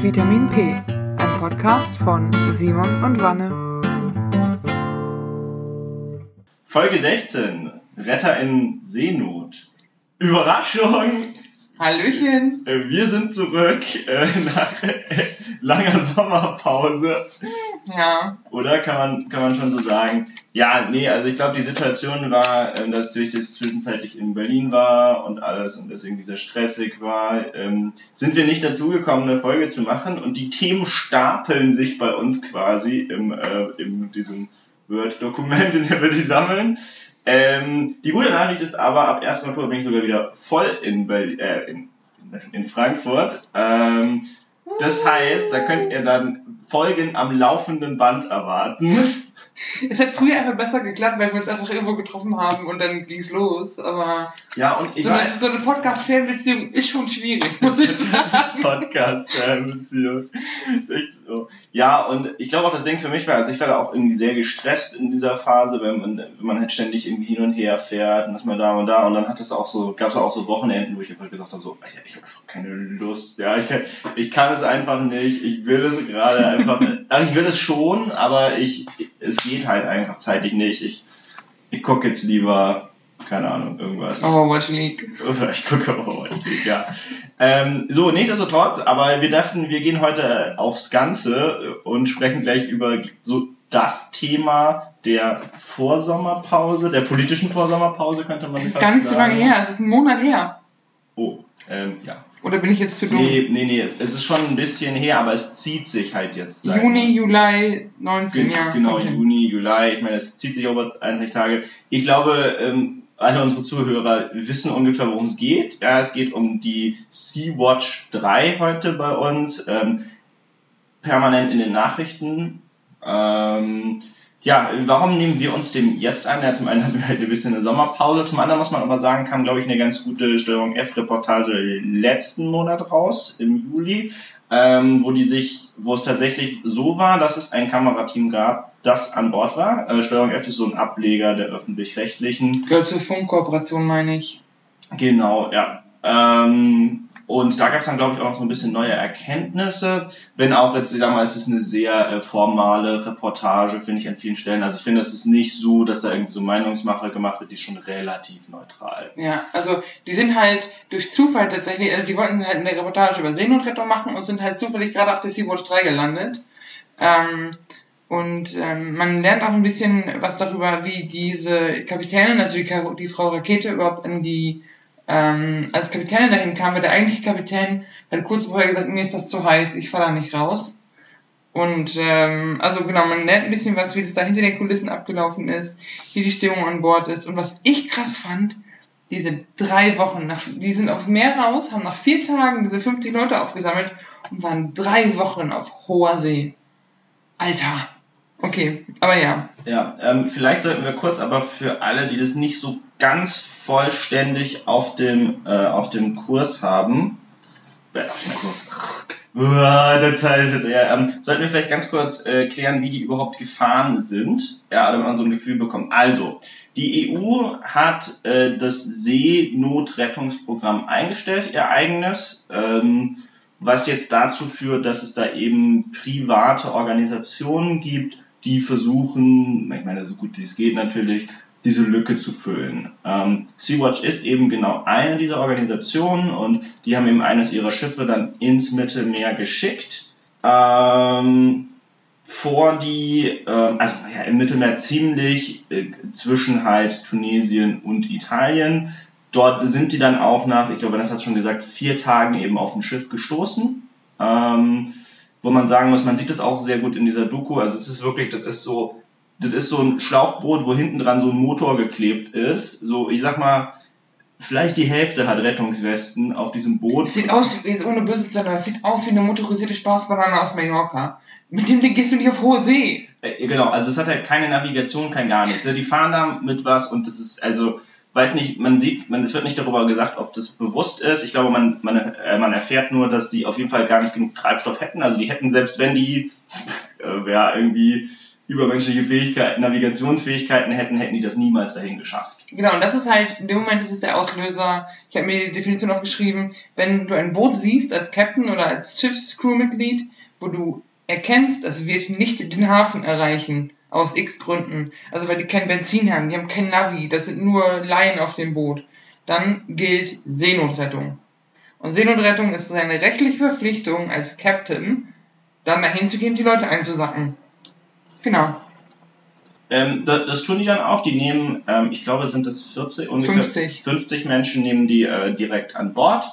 Vitamin P, ein Podcast von Simon und Wanne. Folge 16, Retter in Seenot. Überraschung! Hallöchen! Äh, Wir sind zurück äh, nach äh, langer Sommerpause. Ja, Oder kann man, kann man schon so sagen? Ja, nee, also ich glaube, die Situation war, ähm, dass durch das zwischenzeitlich in Berlin war und alles und das irgendwie sehr stressig war, ähm, sind wir nicht dazu gekommen, eine Folge zu machen und die Themen stapeln sich bei uns quasi im, äh, in diesem Word-Dokument, in dem wir die sammeln. Ähm, die gute Nachricht ist aber, ab 1. Oktober bin ich sogar wieder voll in, Berlin, äh, in, in Frankfurt. Ähm, das heißt, da könnt ihr dann Folgen am laufenden Band erwarten. es hat früher einfach besser geklappt, weil wir uns einfach irgendwo getroffen haben und dann ging's los. Aber Ja, und ich so eine, weiß, so eine Podcast-Fan-Beziehung ist schon schwierig, muss ich sagen. Podcast-Fernbeziehung. So. Ja, und ich glaube auch, das Ding für mich war, also ich war da auch irgendwie sehr gestresst in dieser Phase, wenn man, wenn man halt ständig irgendwie hin und her fährt und das mal da und da und dann hat es auch so, gab es auch so Wochenenden, wo ich einfach gesagt habe, so, ich habe einfach keine Lust, ja, ich kann, ich kann es einfach nicht, ich will es gerade einfach nicht. Also ich will es schon, aber ich, es geht halt einfach zeitlich nicht. Ich, ich gucke jetzt lieber, keine Ahnung, irgendwas. Overwatch League. Ich gucke Overwatch League, ja. Ähm, so, nichtsdestotrotz, aber wir dachten, wir gehen heute aufs Ganze und sprechen gleich über so das Thema der Vorsommerpause, der politischen Vorsommerpause, könnte man Es ist fast gar nicht so sagen. lange her, es ist ein Monat her. Oh, ähm, ja. Oder bin ich jetzt zu dumm? Nee, nee, nee, es ist schon ein bisschen her, aber es zieht sich halt jetzt. Juni, Juli, 19, Gen- ja. Genau, okay. Juni, Juli. Ich meine, es zieht sich über 31 Tage. Ich glaube, ähm, alle unsere Zuhörer wissen ungefähr, worum es geht. Ja, es geht um die Sea-Watch 3 heute bei uns. Ähm, permanent in den Nachrichten. Ähm, ja, warum nehmen wir uns dem jetzt an? Ja, zum einen hatten wir halt ein bisschen eine Sommerpause. Zum anderen muss man aber sagen, kam, glaube ich, eine ganz gute Steuerung F-Reportage letzten Monat raus, im Juli, ähm, wo die sich, wo es tatsächlich so war, dass es ein Kamerateam gab, das an Bord war. Äh, Steuerung F ist so ein Ableger der öffentlich-rechtlichen. Gehört zur Funkkooperation, meine ich. Genau, ja. Ähm, und da gab es dann, glaube ich, auch noch so ein bisschen neue Erkenntnisse. Wenn auch jetzt, ich sag mal, es ist eine sehr äh, formale Reportage, finde ich an vielen Stellen. Also ich finde, es ist nicht so, dass da irgendwie so Meinungsmache gemacht wird, die schon relativ neutral. Ja, also die sind halt durch Zufall tatsächlich, also die wollten halt eine Reportage über Seenotrettung machen und sind halt zufällig gerade auf der Sea-Watch 3 gelandet. Ähm, und ähm, man lernt auch ein bisschen was darüber, wie diese Kapitänin, also die, die Frau Rakete überhaupt an die, ähm, als Kapitänin dahin kam, weil der eigentliche Kapitän hat kurz vorher gesagt, mir ist das zu heiß, ich fahr da nicht raus. Und ähm, also genau, man lernt ein bisschen was, wie das da hinter den Kulissen abgelaufen ist, wie die Stimmung an Bord ist. Und was ich krass fand, diese drei Wochen, nach, die sind aufs Meer raus, haben nach vier Tagen diese 50 Leute aufgesammelt und waren drei Wochen auf hoher See. Alter. Okay, aber ja. Ja, ähm, vielleicht sollten wir kurz aber für alle, die das nicht so ganz vollständig auf dem, äh, auf dem Kurs haben, äh, auf dem Kurs, Uah, der Zeit, ja, ähm, sollten wir vielleicht ganz kurz äh, klären, wie die überhaupt gefahren sind, ja, damit man so ein Gefühl bekommt. Also, die EU hat äh, das Seenotrettungsprogramm eingestellt, ihr eigenes, ähm, was jetzt dazu führt, dass es da eben private Organisationen gibt, die versuchen, ich meine, so gut wie es geht natürlich, diese Lücke zu füllen. Ähm, Sea-Watch ist eben genau eine dieser Organisationen und die haben eben eines ihrer Schiffe dann ins Mittelmeer geschickt. Ähm, vor die, ähm, also ja, im Mittelmeer ziemlich äh, zwischen halt Tunesien und Italien. Dort sind die dann auch nach, ich glaube, das hat schon gesagt, vier Tagen eben auf ein Schiff gestoßen. Ähm, wo man sagen muss, man sieht das auch sehr gut in dieser Doku. Also es ist wirklich, das ist so, das ist so ein Schlauchboot, wo hinten dran so ein Motor geklebt ist. So, ich sag mal, vielleicht die Hälfte hat Rettungswesten auf diesem Boot. Sieht aus, ohne böse zu sein, sieht aus wie eine motorisierte Spaßbanane aus Mallorca. Mit dem Ding gehst du nicht auf hohe See. Äh, genau, also es hat halt keine Navigation, kein gar nichts. Die fahren da mit was und das ist, also, weiß nicht, man sieht, man, es wird nicht darüber gesagt, ob das bewusst ist. Ich glaube, man, man, äh, man erfährt nur, dass die auf jeden Fall gar nicht genug Treibstoff hätten. Also die hätten, selbst wenn die, äh, ja, irgendwie übermenschliche Fähigkeiten, Navigationsfähigkeiten hätten, hätten die das niemals dahin geschafft. Genau, und das ist halt, in dem Moment ist es der Auslöser, ich habe mir die Definition aufgeschrieben, wenn du ein Boot siehst als Captain oder als Schiffscrewmitglied, wo du erkennst, es wird nicht den Hafen erreichen, aus x Gründen, also weil die kein Benzin haben, die haben kein Navi, das sind nur Laien auf dem Boot, dann gilt Seenotrettung. Und Seenotrettung ist seine rechtliche Verpflichtung als Captain, dann dahin zu gehen, die Leute einzusacken. Genau. Ähm, das, das, tun die dann auch. Die nehmen, ähm, ich glaube, sind das 40, ungefähr 50, 50 Menschen nehmen die äh, direkt an Bord.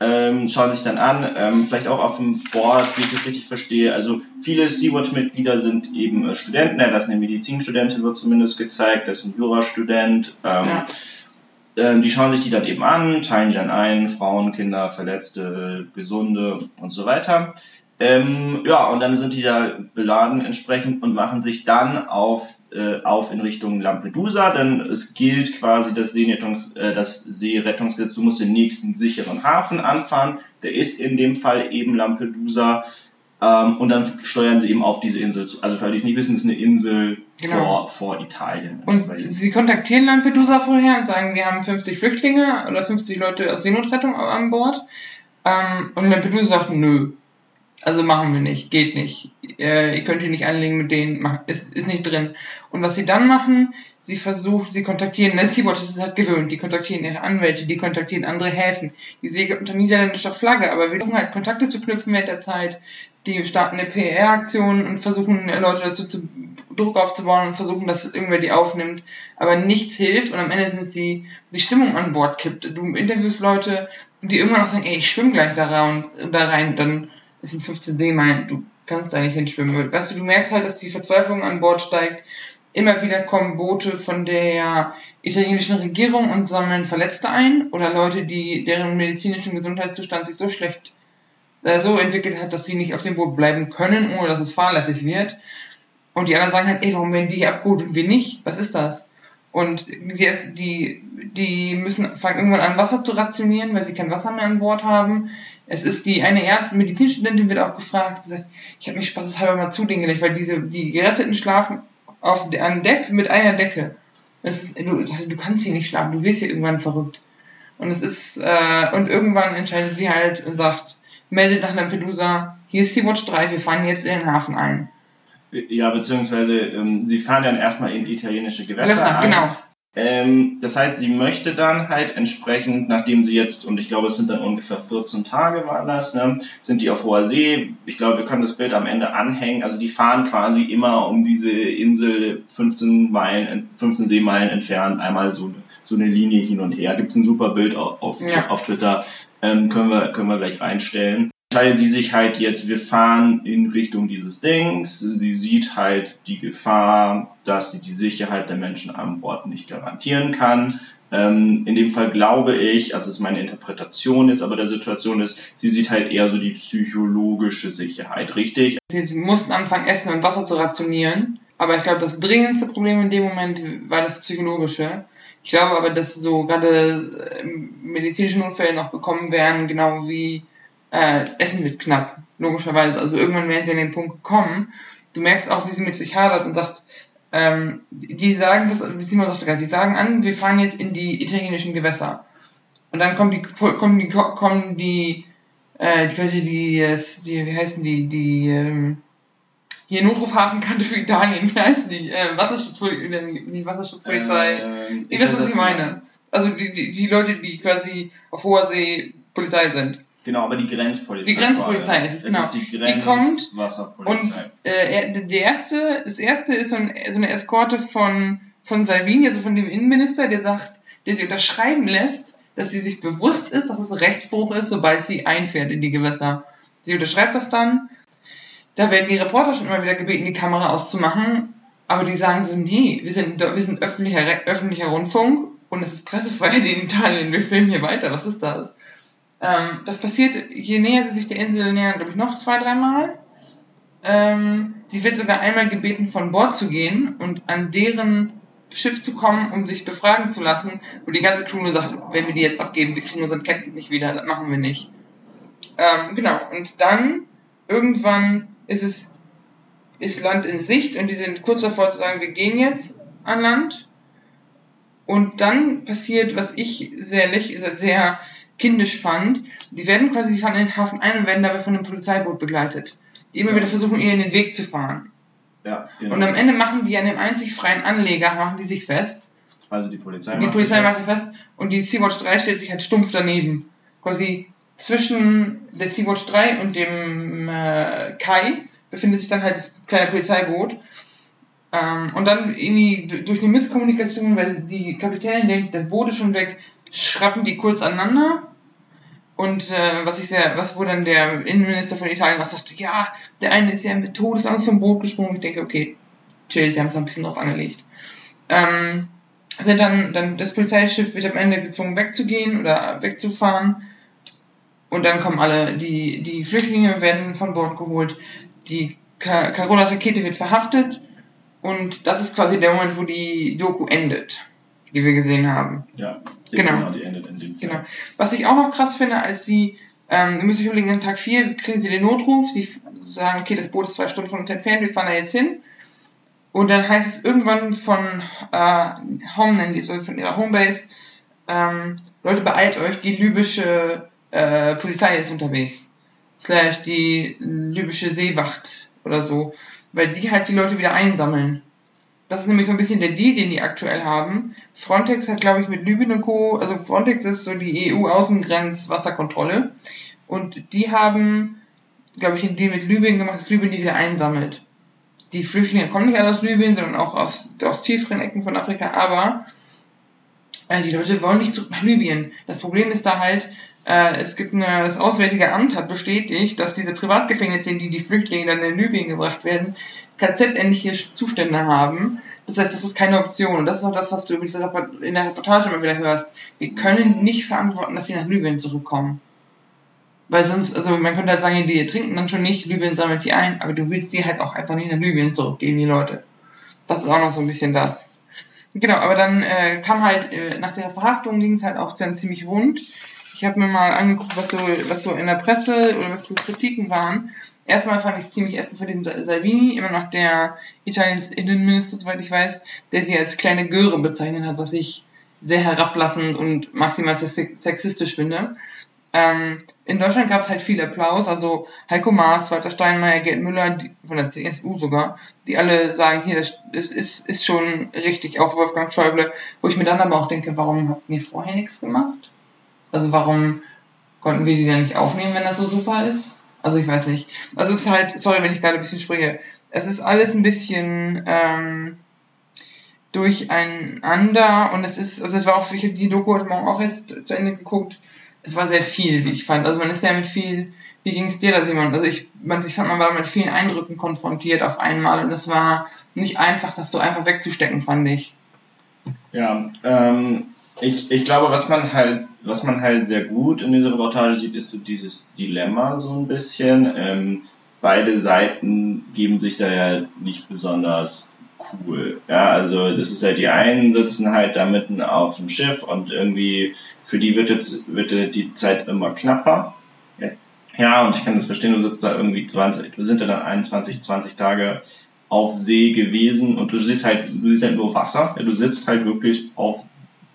Ähm, schauen sich dann an, ähm, vielleicht auch auf dem Board, wie ich das richtig verstehe. Also viele Sea-Watch-Mitglieder sind eben äh, Studenten, ja, das ist eine Medizinstudentin, wird zumindest gezeigt, das ist ein Jurastudent. Ähm, ja. Ähm, die schauen sich die dann eben an, teilen die dann ein, Frauen, Kinder, Verletzte, Gesunde und so weiter. Ähm, ja, und dann sind die da beladen entsprechend und machen sich dann auf, äh, auf in Richtung Lampedusa, denn es gilt quasi das, Seerettungs, äh, das Seerettungsgesetz, du musst den nächsten sicheren Hafen anfahren, der ist in dem Fall eben Lampedusa, ähm, und dann steuern sie eben auf diese Insel zu. Also, weil die es nicht wissen, ist eine Insel genau. vor, vor Italien. Und sie kontaktieren Lampedusa vorher und sagen, wir haben 50 Flüchtlinge oder 50 Leute aus Seenotrettung an Bord. Ähm, und Lampedusa sagt, nö, also machen wir nicht, geht nicht. Äh, ihr könnt hier nicht anlegen mit denen, mach, ist, ist nicht drin. Und was sie dann machen, sie versuchen, sie kontaktieren, ne, Sea-Watch ist halt gewöhnt, die kontaktieren ihre Anwälte, die kontaktieren andere Häfen, die segeln unter niederländischer Flagge, aber wir versuchen halt Kontakte zu knüpfen während der Zeit, die starten eine PR-Aktion und versuchen Leute dazu zu Druck aufzubauen und versuchen, dass irgendwer die aufnimmt, aber nichts hilft und am Ende sind sie, die Stimmung an Bord kippt. Du interviewst Leute, die irgendwann auch sagen, ey, ich schwimme gleich da rein, da rein, dann es sind 15 Seemeilen, du kannst da nicht hinschwimmen. Weißt du, du merkst halt, dass die Verzweiflung an Bord steigt. Immer wieder kommen Boote von der italienischen Regierung und sammeln Verletzte ein oder Leute, die deren medizinischen Gesundheitszustand sich so schlecht äh, so entwickelt hat, dass sie nicht auf dem Boot bleiben können, ohne dass es fahrlässig wird. Und die anderen sagen halt, ey, warum werden die hier abgeholt und wir nicht? Was ist das? Und die, die müssen fangen irgendwann an, Wasser zu rationieren, weil sie kein Wasser mehr an Bord haben. Es ist die eine Ärztin, Medizinstudentin wird auch gefragt, gesagt, ich habe mich spaßeshalber mal zu denen gelegt, weil diese, die Geretteten schlafen auf, an Deck mit einer Decke. Ist, du, du kannst hier nicht schlafen, du wirst hier irgendwann verrückt. Und es ist, äh, und irgendwann entscheidet sie halt und sagt, meldet nach Lampedusa, hier ist die Watch 3, wir fahren jetzt in den Hafen ein. Ja, beziehungsweise ähm, sie fahren dann erstmal in italienische Gewässer. Gewässer genau. Ähm, das heißt, sie möchte dann halt entsprechend, nachdem sie jetzt, und ich glaube, es sind dann ungefähr 14 Tage waren das, ne, sind die auf hoher See. Ich glaube, wir können das Bild am Ende anhängen. Also die fahren quasi immer um diese Insel 15 Meilen, 15 Seemeilen entfernt, einmal so, so eine Linie hin und her. Gibt es ein super Bild auf, auf, ja. auf Twitter, ähm, können, wir, können wir gleich reinstellen entscheidet sie sich halt jetzt, wir fahren in Richtung dieses Dings. Sie sieht halt die Gefahr, dass sie die Sicherheit der Menschen an Bord nicht garantieren kann. Ähm, in dem Fall glaube ich, also ist meine Interpretation jetzt aber der Situation ist, sie sieht halt eher so die psychologische Sicherheit, richtig? Sie mussten anfangen, Essen und Wasser zu rationieren. Aber ich glaube, das dringendste Problem in dem Moment war das psychologische. Ich glaube aber, dass so gerade äh, medizinische Notfälle noch bekommen werden, genau wie äh, Essen wird knapp, logischerweise. Also irgendwann werden sie an den Punkt kommen. Du merkst auch, wie sie mit sich hadert und sagt, ähm, die sagen, wie Simon sagte gerade, die sagen an, wir fahren jetzt in die italienischen Gewässer. Und dann kommen die, kommen die, kommen die, äh, die, die, die, wie heißen die, die, ähm, hier Notrufhafenkante für Italien, wie heißen die? Äh, Wasserschutzpolizei, nicht Wasserschutzpolizei. Äh, ich weiß, was ich meine. Also die, die, die Leute, die quasi auf hoher See Polizei sind. Genau, aber die Grenzpolizei. Die Grenzpolizei ist es, genau. Ist die, Grenz die kommt Wasserpolizei. Und äh, der erste, das erste ist so, ein, so eine Eskorte von, von Salvini, also von dem Innenminister, der sagt, der sie unterschreiben lässt, dass sie sich bewusst ist, dass es Rechtsbruch ist, sobald sie einfährt in die Gewässer. Sie unterschreibt das dann. Da werden die Reporter schon immer wieder gebeten, die Kamera auszumachen. Aber die sagen so, nee, wir sind, wir sind öffentlicher, öffentlicher Rundfunk und es ist Pressefreiheit in Italien, wir filmen hier weiter, was ist das? Ähm, das passiert, je näher sie sich der Insel nähern, glaube ich, noch zwei, dreimal. Ähm, sie wird sogar einmal gebeten, von Bord zu gehen und an deren Schiff zu kommen, um sich befragen zu lassen, wo die ganze Crew sagt, wenn wir die jetzt abgeben, wir kriegen unseren Captain nicht wieder, das machen wir nicht. Ähm, genau, und dann irgendwann ist es ist Land in Sicht und die sind kurz davor zu sagen, wir gehen jetzt an Land. Und dann passiert, was ich sehr, sehr kindisch fand, die werden quasi, die fahren in den Hafen ein und werden dabei von einem Polizeiboot begleitet, die immer wieder versuchen, ihr in den Weg zu fahren. Ja, genau. Und am Ende machen die an dem einzig freien Anleger, machen die sich fest. Also die Polizei Die macht Polizei sich macht sich fest und die Sea-Watch 3 stellt sich halt stumpf daneben. Quasi zwischen der Sea-Watch 3 und dem äh, Kai befindet sich dann halt das kleine Polizeiboot. Ähm, und dann irgendwie durch eine Misskommunikation, weil die Kapitänin denkt, das Boot ist schon weg, schrappen die kurz aneinander. Und äh, was ich sehr, was wo dann der Innenminister von Italien auch sagte, ja, der eine ist ja mit Todesangst vom Boot gesprungen. Ich denke, okay, chill, sie haben es ein bisschen drauf angelegt. Ähm, sind dann, dann das Polizeischiff wird am Ende gezwungen wegzugehen oder wegzufahren. Und dann kommen alle, die, die Flüchtlinge werden von Bord geholt, die Carola-Rakete wird verhaftet und das ist quasi der Moment, wo die Doku endet, die wir gesehen haben. Ja, Genau. die endet in dem Fall. Genau. Was ich auch noch krass finde, als sie, ähm, müssen sich überlegen, an Tag 4 kriegen sie den Notruf, sie sagen, okay, das Boot ist zwei Stunden von uns entfernt, wir fahren da jetzt hin. Und dann heißt es irgendwann von äh, Home, nennen die es, oder von ihrer Homebase, ähm, Leute, beeilt euch, die libysche äh, Polizei ist unterwegs. Slash die libysche Seewacht oder so. Weil die halt die Leute wieder einsammeln. Das ist nämlich so ein bisschen der Deal, den die aktuell haben. Frontex hat, glaube ich, mit Libyen und Co., also Frontex ist so die EU-Außengrenzwasserkontrolle. Und die haben, glaube ich, einen Deal mit Libyen gemacht, dass Libyen die wieder einsammelt. Die Flüchtlinge kommen nicht alle aus Libyen, sondern auch aus, aus tieferen Ecken von Afrika, aber äh, die Leute wollen nicht zurück nach Libyen. Das Problem ist da halt, äh, es gibt eine, das Auswärtige Amt hat bestätigt, dass diese Privatgefängnisse, in die die Flüchtlinge dann in Libyen gebracht werden, KZ-ähnliche Zustände haben. Das heißt, das ist keine Option. Und das ist auch das, was du in der Reportage immer wieder hörst. Wir können nicht verantworten, dass sie nach Libyen zurückkommen. Weil sonst, also man könnte halt sagen, die trinken dann schon nicht, Libyen sammelt die ein, aber du willst sie halt auch einfach nicht nach Libyen zurückgeben, die Leute. Das ist auch noch so ein bisschen das. Genau, aber dann äh, kam halt, äh, nach der Verhaftung ging es halt auch dann ziemlich rund. Ich habe mir mal angeguckt, was so, was so in der Presse oder was so Kritiken waren. Erstmal fand ich es ziemlich ätzend für diesen Salvini, immer noch der Italiens Innenminister, soweit ich weiß, der sie als kleine Göre bezeichnet hat, was ich sehr herablassend und maximal sex- sexistisch finde. Ähm, in Deutschland gab es halt viel Applaus, also Heiko Maas, Walter Steinmeier, Gerd Müller, die, von der CSU sogar, die alle sagen, hier, das, das ist, ist schon richtig, auch Wolfgang Schäuble, wo ich mir dann aber auch denke, warum habt ihr vorher nichts gemacht? Also warum konnten wir die dann nicht aufnehmen, wenn das so super ist? Also ich weiß nicht. Also es ist halt, sorry, wenn ich gerade ein bisschen springe, es ist alles ein bisschen ähm, durcheinander und es ist, also es war auch, ich habe die Doku heute Morgen auch erst zu Ende geguckt, es war sehr viel, wie ich fand. Also man ist ja mit viel, wie ging es dir da, Simon? Also ich, man, ich fand, man war mit vielen Eindrücken konfrontiert auf einmal und es war nicht einfach, das so einfach wegzustecken, fand ich. Ja, ähm, ich, ich glaube, was man halt, was man halt sehr gut in dieser Reportage sieht, ist so dieses Dilemma so ein bisschen. Ähm, beide Seiten geben sich da ja nicht besonders cool. Ja, also das ist halt die einen sitzen halt da mitten auf dem Schiff und irgendwie für die wird jetzt wird die Zeit immer knapper. Ja, und ich kann das verstehen, du sitzt da irgendwie 20, du sind ja dann 21, 20 Tage auf See gewesen und du siehst halt, du siehst halt nur Wasser. Ja, du sitzt halt wirklich auf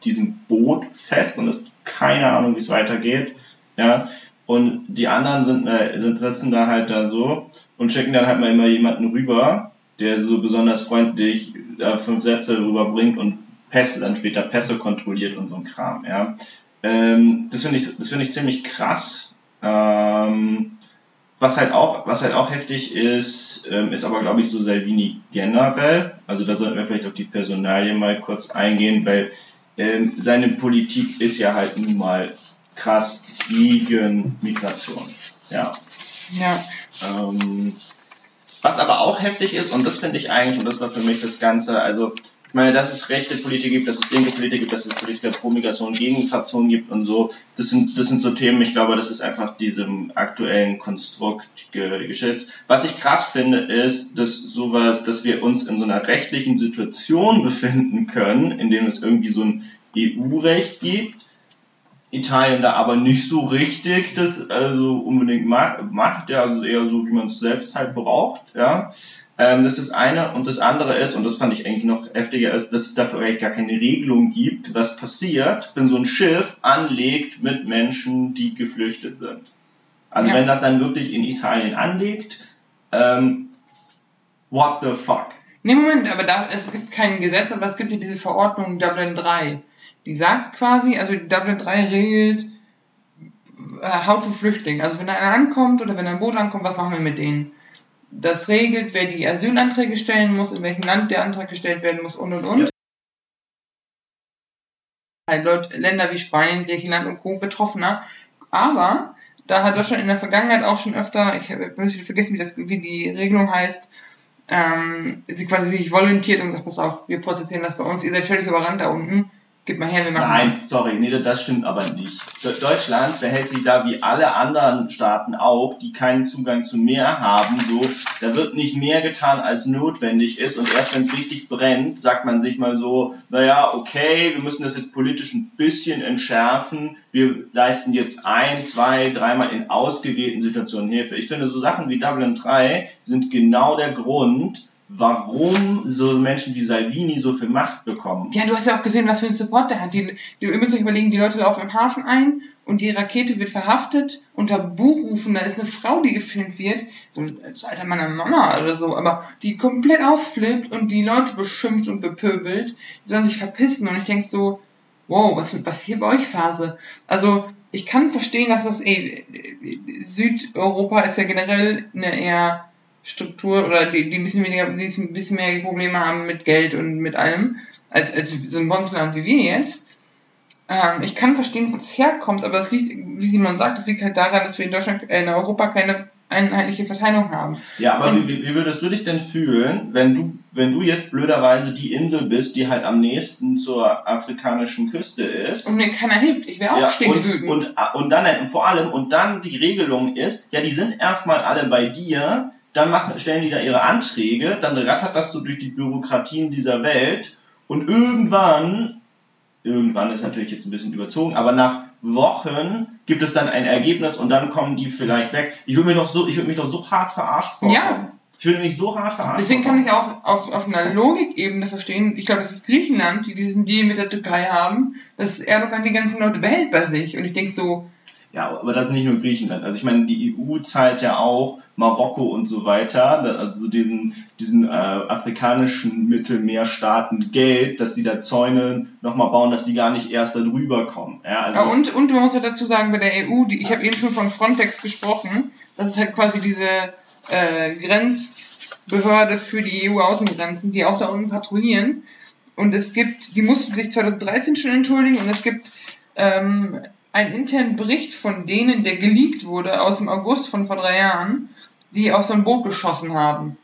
diesem Boot fest und hast keine Ahnung, wie es weitergeht. Ja, und die anderen sind, äh, sind sitzen da halt da so und schicken dann halt mal immer jemanden rüber, der so besonders freundlich äh, fünf Sätze rüberbringt und Pässe, dann später Pässe kontrolliert und so ein Kram, ja. Ähm, das finde ich, das ich ziemlich krass. Ähm, was halt auch, was halt auch heftig ist, ähm, ist aber glaube ich so Salvini generell. Also da sollten wir vielleicht auf die Personalie mal kurz eingehen, weil ähm, seine Politik ist ja halt nun mal krass gegen Migration. Ja. Ja, Ähm, was aber auch heftig ist, und das finde ich eigentlich, und das war für mich das Ganze, also ich meine, dass es rechte Politiker gibt, dass es linke Politiker gibt, dass es Politiker pro Migration, gegen Migration gibt und so, das sind, das sind so Themen, ich glaube, das ist einfach diesem aktuellen Konstrukt ge geschützt. Was ich krass finde, ist, dass sowas, dass wir uns in so einer rechtlichen Situation befinden können, in dem es irgendwie so ein EU-Recht gibt, Italien da aber nicht so richtig das also unbedingt ma macht, ja, also eher so, wie man es selbst halt braucht, ja. Ähm, das ist das eine. Und das andere ist, und das fand ich eigentlich noch heftiger, ist, dass es dafür eigentlich gar keine Regelung gibt, was passiert, wenn so ein Schiff anlegt mit Menschen, die geflüchtet sind. Also Ja. wenn das dann wirklich in Italien anlegt, ähm, what the fuck? Nee, Moment, aber da, es gibt kein Gesetz, aber es gibt ja diese Verordnung Dublin 3. Die sagt quasi, also Dublin 3 regelt äh, How to Flüchtling. Also wenn da einer ankommt oder wenn ein Boot ankommt, was machen wir mit denen? Das regelt, wer die Asylanträge stellen muss, in welchem Land der Antrag gestellt werden muss und und und. Ja. Halt Länder wie Spanien, Griechenland und Co. betroffener. Aber da hat Deutschland in der Vergangenheit auch schon öfter, ich habe vergessen, wie, das, wie die Regelung heißt, ähm, sie quasi sich volontiert und sagt, pass auf, wir prozessieren das bei uns, ihr seid völlig überrannt da unten, gib mal her, wir machen Nein, sorry, nee, das stimmt aber nicht. De- Deutschland verhält sich da wie alle anderen Staaten auch, die keinen Zugang zu Meer haben. So, da wird nicht mehr getan, als notwendig ist. Und erst wenn es richtig brennt, sagt man sich mal so, naja, okay, wir müssen das jetzt politisch ein bisschen entschärfen. Wir leisten jetzt ein, zwei, dreimal in ausgewählten Situationen Hilfe. Ich finde, so Sachen wie Dublin 3 sind genau der Grund, warum so Menschen wie Salvini so viel Macht bekommen. Ja, du hast ja auch gesehen, was für einen Support der hat. Die, die, ihr müsst euch überlegen, die Leute laufen im Hafen ein und die Rakete wird verhaftet unter Buchrufen. Da ist eine Frau, die gefilmt wird, so das Alter meiner Mama oder so, aber die komplett ausflippt und die Leute beschimpft und bepöbelt. Die sollen sich verpissen und ich denk so, wow, was ist was hier bei euch Phase? Also, ich kann verstehen, dass das, ey, Südeuropa ist ja generell eine eher Struktur oder die, die ein bisschen weniger, die ein bisschen mehr Probleme haben mit Geld und mit allem, als, als so ein Bundesland wie wir jetzt. Ähm, ich kann verstehen, wo es herkommt, aber es liegt, wie Simon sagt, es liegt halt daran, dass wir in Deutschland, äh, in Europa keine einheitliche Verteilung haben. Ja, aber wie, wie würdest du dich denn fühlen, wenn du, wenn du jetzt blöderweise die Insel bist, die halt am nächsten zur afrikanischen Küste ist? Und mir keiner hilft. Ich wäre auch Ja, stinkewütend. und, und, und dann und vor allem, und dann die Regelung ist, ja, die sind erstmal alle bei dir, dann machen, stellen die da ihre Anträge, dann rattert das so durch die Bürokratien dieser Welt und irgendwann, irgendwann ist natürlich jetzt ein bisschen überzogen, aber nach Wochen gibt es dann ein Ergebnis und dann kommen die vielleicht weg. Ich würde mir doch so, ich würde mich doch so hart verarscht vorkommen. Ja. Ich würde mich so hart verarscht Deswegen kann ich auch auf, auf einer Logikebene verstehen, ich glaube, das ist Griechenland, die diesen Deal mit der Türkei haben, dass Erdogan die ganzen Leute behält bei sich. Und ich denke so, Ja, aber das ist nicht nur Griechenland. Also ich meine, die EU zahlt ja auch Marokko und so weiter, also so diesen, diesen äh, afrikanischen Mittelmeerstaaten Geld, dass die da Zäune nochmal bauen, dass die gar nicht erst da drüber kommen. Ja, also, Ja, und, und man muss halt dazu sagen, bei der EU, die, ich habe eben schon von Frontex gesprochen, das ist halt quasi diese äh, Grenzbehörde für die EU-Außengrenzen, die auch da unten patrouillieren. Und es gibt, die mussten sich 2013 schon entschuldigen und es gibt ähm, einen internen Bericht von denen, der geleakt wurde aus dem August von vor drei Jahren, die auf so ein Boot geschossen haben.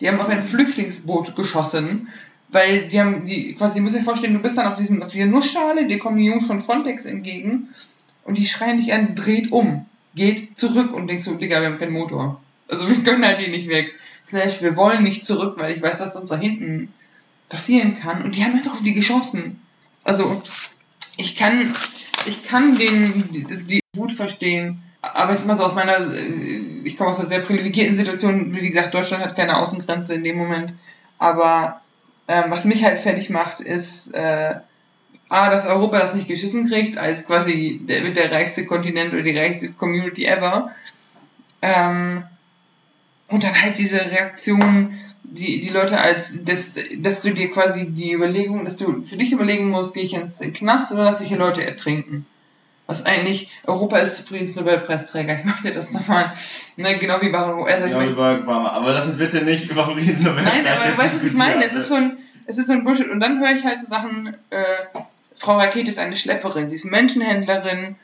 Die haben auf ein Flüchtlingsboot geschossen, weil die haben, die, quasi, ihr müsst euch vorstellen, du bist dann auf diesem, auf dieser Nussschale, dir kommen die Jungs von Frontex entgegen und die schreien dich an, dreht um, geht zurück und denkst so, Digga, wir haben keinen Motor. Also wir können halt hier nicht weg. Slash, wir wollen nicht zurück, weil ich weiß, was uns da hinten passieren kann. Und die haben einfach auf die geschossen. Also, ich kann, ich kann den, die, die Wut verstehen. Aber es ist immer so aus meiner, ich komme aus einer sehr privilegierten Situation. Wie gesagt, Deutschland hat keine Außengrenze in dem Moment. Aber ähm, was mich halt fertig macht, ist, äh, A, dass Europa das nicht geschissen kriegt, als quasi der, mit der reichste Kontinent oder die reichste Community ever. Ähm, und dann halt diese Reaktion, die, die Leute als, dass, dass du dir quasi die Überlegung, dass du für dich überlegen musst, gehe ich ins Knast oder lasse ich hier Leute ertrinken? Was eigentlich, Europa ist Friedensnobelpreisträger, ich möchte das nochmal, ne, genau wie Baron, also ja, möchte- über, war, aber lass uns bitte nicht über Friedensnobel Nein, aber du weißt, was ich meine. Es ist so ein, es ist so ein Bullshit. Und dann höre ich halt so Sachen, äh, Frau Rakete ist eine Schlepperin, sie ist Menschenhändlerin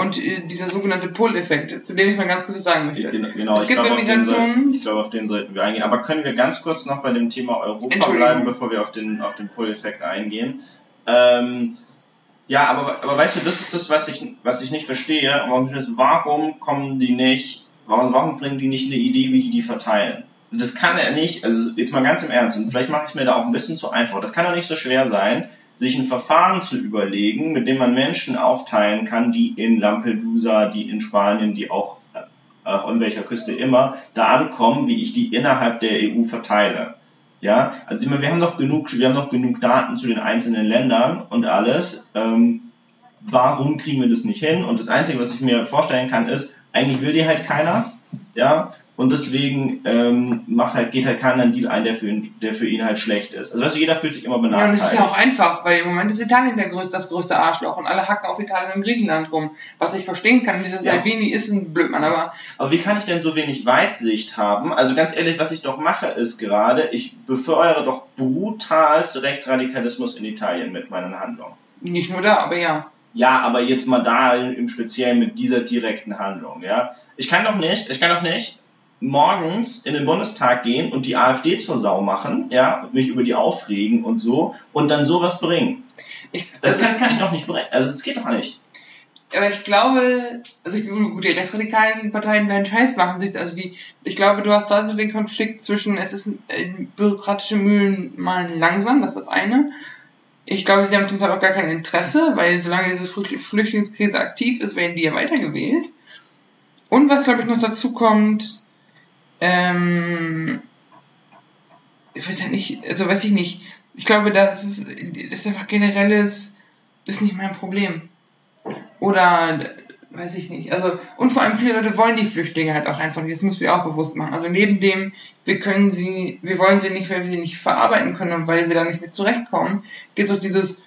und äh, dieser sogenannte Pull-Effekt, zu dem ich mal ganz kurz was sagen möchte. Genau, genau. Es ich gibt glaube, bei auf den Migration- sollten- ich glaube, auf den sollten wir eingehen. Aber können wir ganz kurz noch bei dem Thema Europa bleiben, bevor wir auf den, auf den Pull-Effekt eingehen? Ähm, ja, aber, aber weißt du, das ist das, was ich, was ich nicht verstehe. Warum, kommen die nicht, warum, warum bringen die nicht eine Idee, wie die die verteilen? Das kann ja nicht, also jetzt mal ganz im Ernst, und vielleicht mache ich es mir da auch ein bisschen zu einfach. Das kann doch nicht so schwer sein, sich ein Verfahren zu überlegen, mit dem man Menschen aufteilen kann, die in Lampedusa, die in Spanien, die auch auch an welcher Küste immer, da ankommen, wie ich die innerhalb der EU verteile. Ja, also ich meine, wir haben noch genug, wir haben noch genug Daten zu den einzelnen Ländern und alles. Ähm, warum kriegen wir das nicht hin? Und das Einzige, was ich mir vorstellen kann, ist, eigentlich will die halt keiner. Ja, und deswegen ähm, macht halt, geht halt keiner einen Deal ein, der für ihn, der für ihn halt schlecht ist. Also weißt du, jeder fühlt sich immer benachteiligt. Ja, und das ist ja auch einfach, weil im Moment ist Italien der größte, das größte Arschloch und alle hacken auf Italien und Griechenland rum. Was ich verstehen kann, dieser Ja. Salvini ist ein Blödmann, aber Aber wie kann ich denn so wenig Weitsicht haben? Also ganz ehrlich, was ich doch mache, ist gerade, ich befeuere doch brutalst Rechtsradikalismus in Italien mit meinen Handlungen. nicht nur da, aber ja. Ja, aber jetzt mal da im Speziellen mit dieser direkten Handlung, ja. Ich kann doch nicht, ich kann doch nicht morgens in den Bundestag gehen und die AfD zur Sau machen, ja, mich über die aufregen und so und dann sowas bringen. Ich, Das also, kann, das kann ich doch nicht bringen. Also das geht doch nicht. aber ich glaube, also gut, die rechtsradikalen Parteien werden Scheiß machen. sich- Also die, ich glaube, du hast da so den Konflikt zwischen, es ist äh, bürokratische Mühlen malen langsam, das ist das eine. Ich glaube, sie haben zum Teil auch gar kein Interesse, weil solange diese Flü- Flüchtlingskrise aktiv ist, werden die ja weitergewählt. Und was, glaube ich, noch dazu kommt, ähm, ich weiß ja nicht, also weiß ich nicht. Ich glaube, das ist, das ist einfach generelles, ist nicht mein Problem. Oder, weiß ich nicht. Also, und vor allem viele Leute wollen die Flüchtlinge halt auch einfach nicht. Das musst du dir auch bewusst machen. Also neben dem, wir können sie, wir wollen sie nicht, weil wir sie nicht verarbeiten können und weil wir da nicht mit zurechtkommen, gibt es auch dieses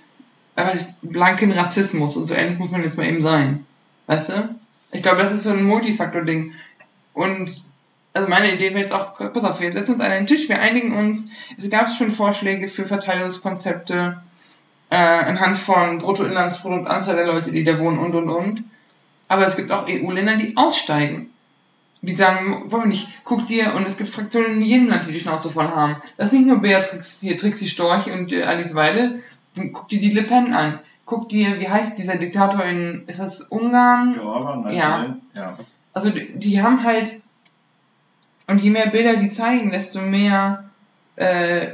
äh, blanken Rassismus und so ähnlich muss man jetzt mal eben sein. Weißt du? Ich glaube, das ist so ein Multifaktor-Ding. Und also meine Idee wäre jetzt auch, pass auf, wir setzen uns an einen Tisch, wir einigen uns. Es gab schon Vorschläge für Verteilungskonzepte äh, anhand von Bruttoinlandsprodukt, Anzahl der Leute, die da wohnen und und und. Aber es gibt auch EU-Länder, die aussteigen. Die sagen, wollen wir nicht, guck dir, und es gibt Fraktionen in jedem Land, die die Schnauze voll haben. Das ist nicht nur Beatrix, hier Trixie Storch und äh, Alice Weidel. Guck dir die Le Pen an. Guck dir, wie heißt dieser Diktator in, ist das Ungarn? Meinst Ja. den? ja. Also die, die haben halt, und je mehr Bilder die zeigen, desto mehr äh,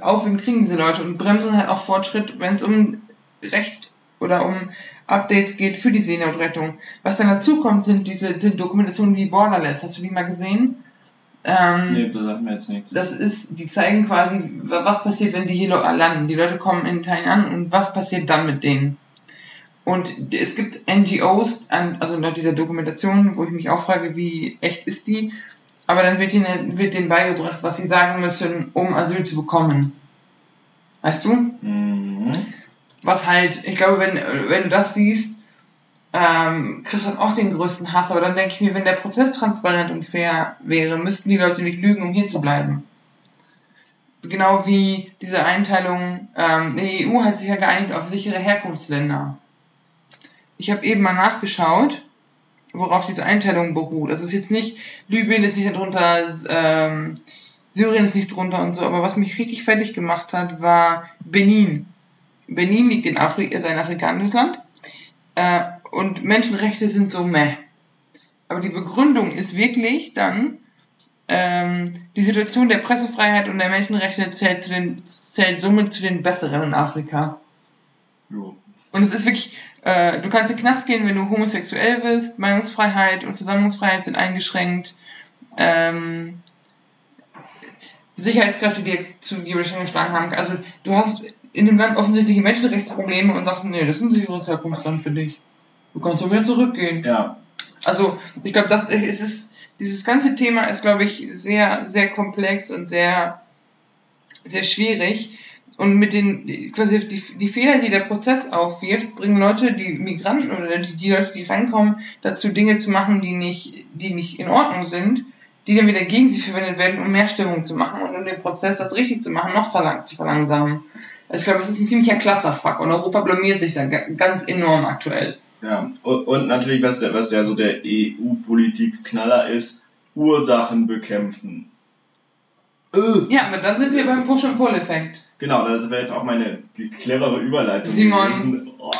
Aufwind kriegen diese Leute und bremsen halt auch Fortschritt, wenn es um Recht oder um Updates geht für die Seenotrettung. Was dann dazu kommt, sind diese sind Dokumentationen wie Borderless. Hast du die mal gesehen? Ähm, Nee, das sagt mir jetzt nichts. das ist, die zeigen quasi, wa- was passiert, wenn die hier lo- landen. Die Leute kommen in Italien an und was passiert dann mit denen. Und es gibt NGOs, also nach dieser Dokumentation, wo ich mich auch frage, wie echt ist die, aber dann wird ihnen, wird denen beigebracht, was sie sagen müssen, um Asyl zu bekommen. Weißt du? Mhm. Was halt, ich glaube, wenn, wenn du das siehst, ähm, kriegst du dann auch den größten Hass. Aber dann denke ich mir, wenn der Prozess transparent und fair wäre, müssten die Leute nicht lügen, um hier zu bleiben. Genau wie diese Einteilung, ähm, die EU hat sich ja geeinigt auf sichere Herkunftsländer. Ich habe eben mal nachgeschaut, worauf diese Einteilung beruht. Das ist jetzt nicht, Libyen ist nicht darunter, ähm, Syrien ist nicht drunter und so, aber was mich richtig fertig gemacht hat, war Benin. Benin liegt in Afrika, ist ein afrikanisches Land. Äh, und Menschenrechte sind so meh. Aber die Begründung ist wirklich dann, ähm, die Situation der Pressefreiheit und der Menschenrechte zählt, zu den, zählt somit zu den besseren in Afrika. Jo. Und es ist wirklich, äh, du kannst in den Knast gehen, wenn du homosexuell bist, Meinungsfreiheit und Versammlungsfreiheit sind eingeschränkt. Ähm, Sicherheitskräfte, die jetzt zu dir geschlagen haben. Also du hast in dem Land offensichtliche Menschenrechtsprobleme und sagst, nee, das ist ein sicheres Herkunftsland für dich. Du kannst doch wieder zurückgehen. Ja. Also ich glaube, das es ist dieses ganze Thema ist, glaube ich, sehr, sehr komplex und sehr, sehr schwierig. Und mit den, quasi die, die Fehler, die der Prozess aufwirft, bringen Leute, die Migranten oder die, die Leute, die reinkommen, dazu Dinge zu machen, die nicht, die nicht in Ordnung sind, die dann wieder gegen sie verwendet werden, um mehr Stimmung zu machen und um den Prozess, das richtig zu machen, noch verlang zu verlangsamen. Also ich glaube, es ist ein ziemlicher Clusterfuck und Europa blamiert sich da ga- ganz enorm aktuell. Ja, und, und natürlich, was der, was der so der EU-Politik-Knaller ist, Ursachen bekämpfen. Ja, aber dann sind wir beim Push- und Pull-Effekt. Genau, das wäre jetzt auch meine clevere Überleitung Simon. gewesen. Oh,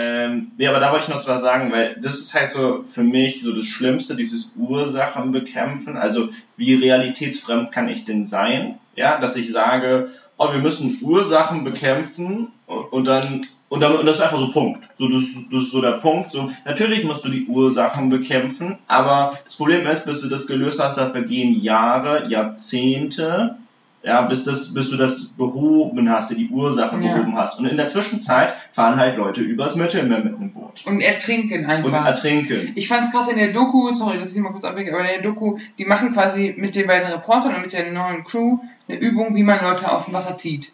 ähm, nee, aber da wollte ich noch was sagen, weil das ist halt so für mich so das Schlimmste, dieses Ursachen bekämpfen. Also wie realitätsfremd kann ich denn sein? Ja, dass ich sage, oh, wir müssen Ursachen bekämpfen und, und dann Und, dann, und das ist einfach so Punkt. So, das, das ist so der Punkt. So, natürlich musst du die Ursachen bekämpfen, aber das Problem ist, bis du das gelöst hast, da vergehen Jahre, Jahrzehnte, ja, bis, das, bis du das behoben hast, die Ursachen Ja. behoben hast. Und in der Zwischenzeit fahren halt Leute übers Mittelmeer mit einem Boot. Und ertrinken Und einfach. ertrinken. Ich fand's krass in der Doku, sorry, dass ich mal kurz abwege, aber in der Doku, die machen quasi mit den beiden Reportern und mit der neuen Crew eine Übung, wie man Leute aus dem Wasser zieht.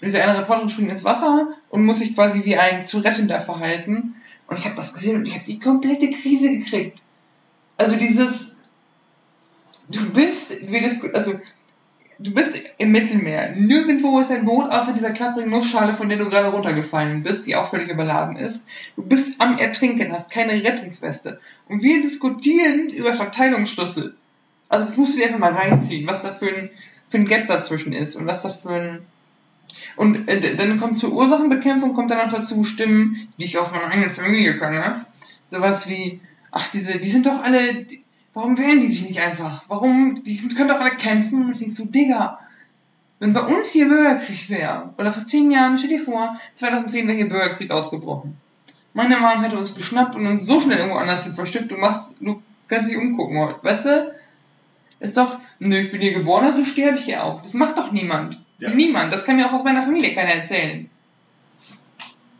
Und diese eine Reporterin springt ins Wasser und muss sich quasi wie ein zu Rettender verhalten. Und ich habe das gesehen und ich habe die komplette Krise gekriegt. Also dieses, du bist, wie das, also du bist im Mittelmeer. Nirgendwo ist ein Boot außer dieser klapprigen Nussschale, von der du gerade runtergefallen bist, die auch völlig überladen ist. Du bist am Ertrinken, hast keine Rettungsweste. Und wir diskutieren über Verteilungsschlüssel. Also das musst du dir einfach mal reinziehen, was da für ein, für ein Gap dazwischen ist und was da für ein... Und äh, dann kommt zur Ursachenbekämpfung, kommt dann noch dazu Stimmen, die ich aus meiner eigenen Familie kenne. Sowas wie, ach, diese, die sind doch alle, warum wählen die sich nicht einfach? Warum, die sind, können doch alle kämpfen. Und ich denk so, Digga, wenn bei uns hier Bürgerkrieg wäre, oder vor zehn Jahren, stell dir vor, 2010 wäre hier Bürgerkrieg ausgebrochen. Meine Mom hätte uns geschnappt und uns so schnell irgendwo anders hin verstückt, du machst, du kannst dich umgucken heute, weißt du? Ist doch, nö, ich bin hier geboren, also sterbe ich hier auch. Das macht doch niemand. Ja. Niemand. Das kann mir auch aus meiner Familie keiner erzählen.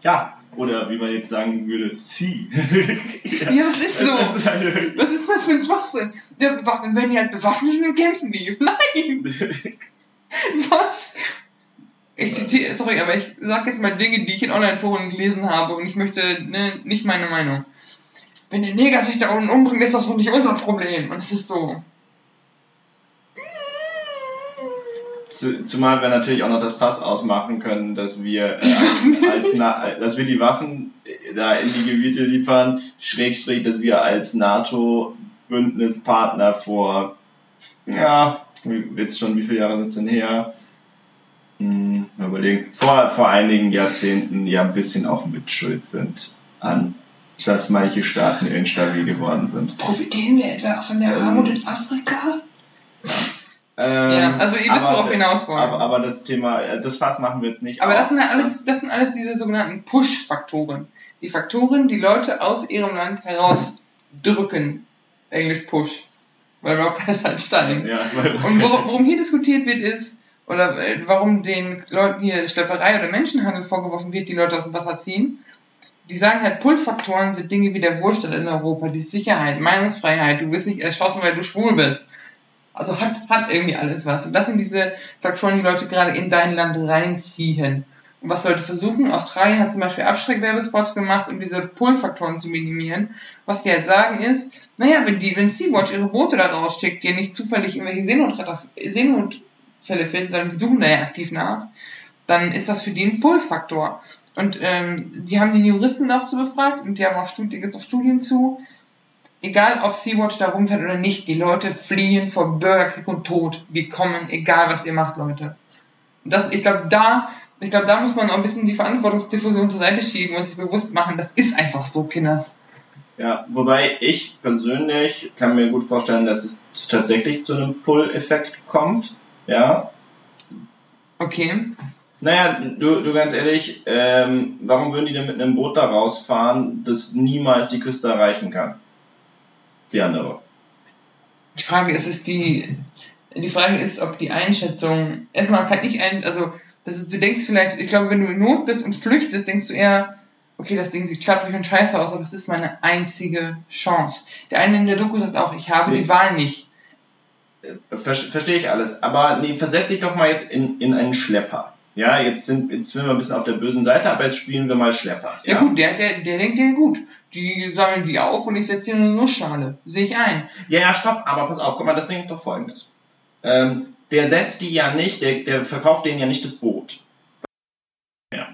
Ja. Oder wie man jetzt sagen würde, sie. Ja, was ist so? Das ist eine, Was ist das für ein Schwachsinn? Ja, bewa- Dann werden die halt bewaffnet dann kämpfen die. Nein! Was? Ich zitiere, sorry, aber ich sag jetzt mal Dinge, die ich in Online-Foren gelesen habe und ich möchte ne, nicht meine Meinung. Wenn der Neger sich da unten umbringt, ist das doch nicht unser Problem. Und es ist so. Zu- Zumal wir natürlich auch noch das Fass ausmachen können, dass wir, äh, als, als dass wir die Waffen äh, da in die Gebiete liefern, Schrägstrich, dass wir als NATO-Bündnispartner vor, ja, jetzt schon, wie viele Jahre sind es denn her? Hm, mal überlegen, vor, vor einigen Jahrzehnten ja ein bisschen auch mitschuld sind an, dass manche Staaten instabil geworden sind. Profitieren wir etwa von der Armut in Afrika? Ähm, Ja, also ihr wisst, worauf hinaus wollen. Aber, aber das Thema, äh, das Fass machen wir jetzt nicht Aber auf. das sind ja alles, das sind alles diese sogenannten Push-Faktoren. Die Faktoren, die Leute aus ihrem Land herausdrücken. Englisch Push. Weil Rock ist halt Stein. Ja, Und wor worum hier diskutiert wird, ist, oder äh, warum den Leuten hier Schlepperei oder Menschenhandel vorgeworfen wird, die Leute aus dem Wasser ziehen. Die sagen halt, Pull-Faktoren sind Dinge wie der Wohlstand in Europa, die Sicherheit, Meinungsfreiheit, du wirst nicht erschossen, weil du schwul bist. Also hat, hat irgendwie alles was. Und das sind diese Faktoren, die Leute gerade in dein Land reinziehen. Und was Leute versuchen, Australien hat zum Beispiel Abschreckwerbespots gemacht, um diese Pull-Faktoren zu minimieren. Was die halt sagen ist, naja, wenn die, wenn Sea-Watch ihre Boote da rausschickt, die nicht zufällig irgendwelche Seenotretter, Seenotfälle finden, sondern die suchen da ja aktiv nach, dann ist das für die ein Pull-Faktor. Und ähm, die haben die Juristen dazu befragt und die haben auch Studien, gibt's auch Studien zu. Egal ob Sea-Watch da rumfährt oder nicht, die Leute fliehen vor Bürgerkrieg und Tod. Die kommen, egal was ihr macht, Leute. Das, ich glaube, da, ich glaube, da muss man auch ein bisschen die Verantwortungsdiffusion zur Seite schieben und sich bewusst machen, das ist einfach so, Kinders. Ja, wobei ich persönlich kann mir gut vorstellen, dass es tatsächlich zu einem Pull-Effekt kommt. Ja. Okay. Naja, du, du ganz ehrlich, ähm, warum würden die denn mit einem Boot da rausfahren, das niemals die Küste erreichen kann? Die andere. Die Frage ist, ist die, die Frage ist, ob die Einschätzung, erstmal kann ich ein, also, das ist, du denkst vielleicht, ich glaube, wenn du in Not bist und flüchtest, denkst du eher, okay, das Ding sieht klapprig und scheiße aus, aber es ist meine einzige Chance. Der eine in der Doku sagt auch, ich habe Nee. die Wahl nicht. Äh, Ver Verstehe ich alles. Aber nee, versetz dich doch mal jetzt in, in einen Schlepper. Ja, jetzt sind, jetzt sind wir ein bisschen auf der bösen Seite, aber jetzt spielen wir mal Schlepper. Ja, gut, der, der, der denkt ja gut. Die sammeln die auf und ich setze die in eine Nussschale. Sehe ich ein. Ja, ja, stopp, aber pass auf, guck mal, das Ding ist doch folgendes. Ähm, der setzt die ja nicht, der, der verkauft denen ja nicht das Boot. Ja.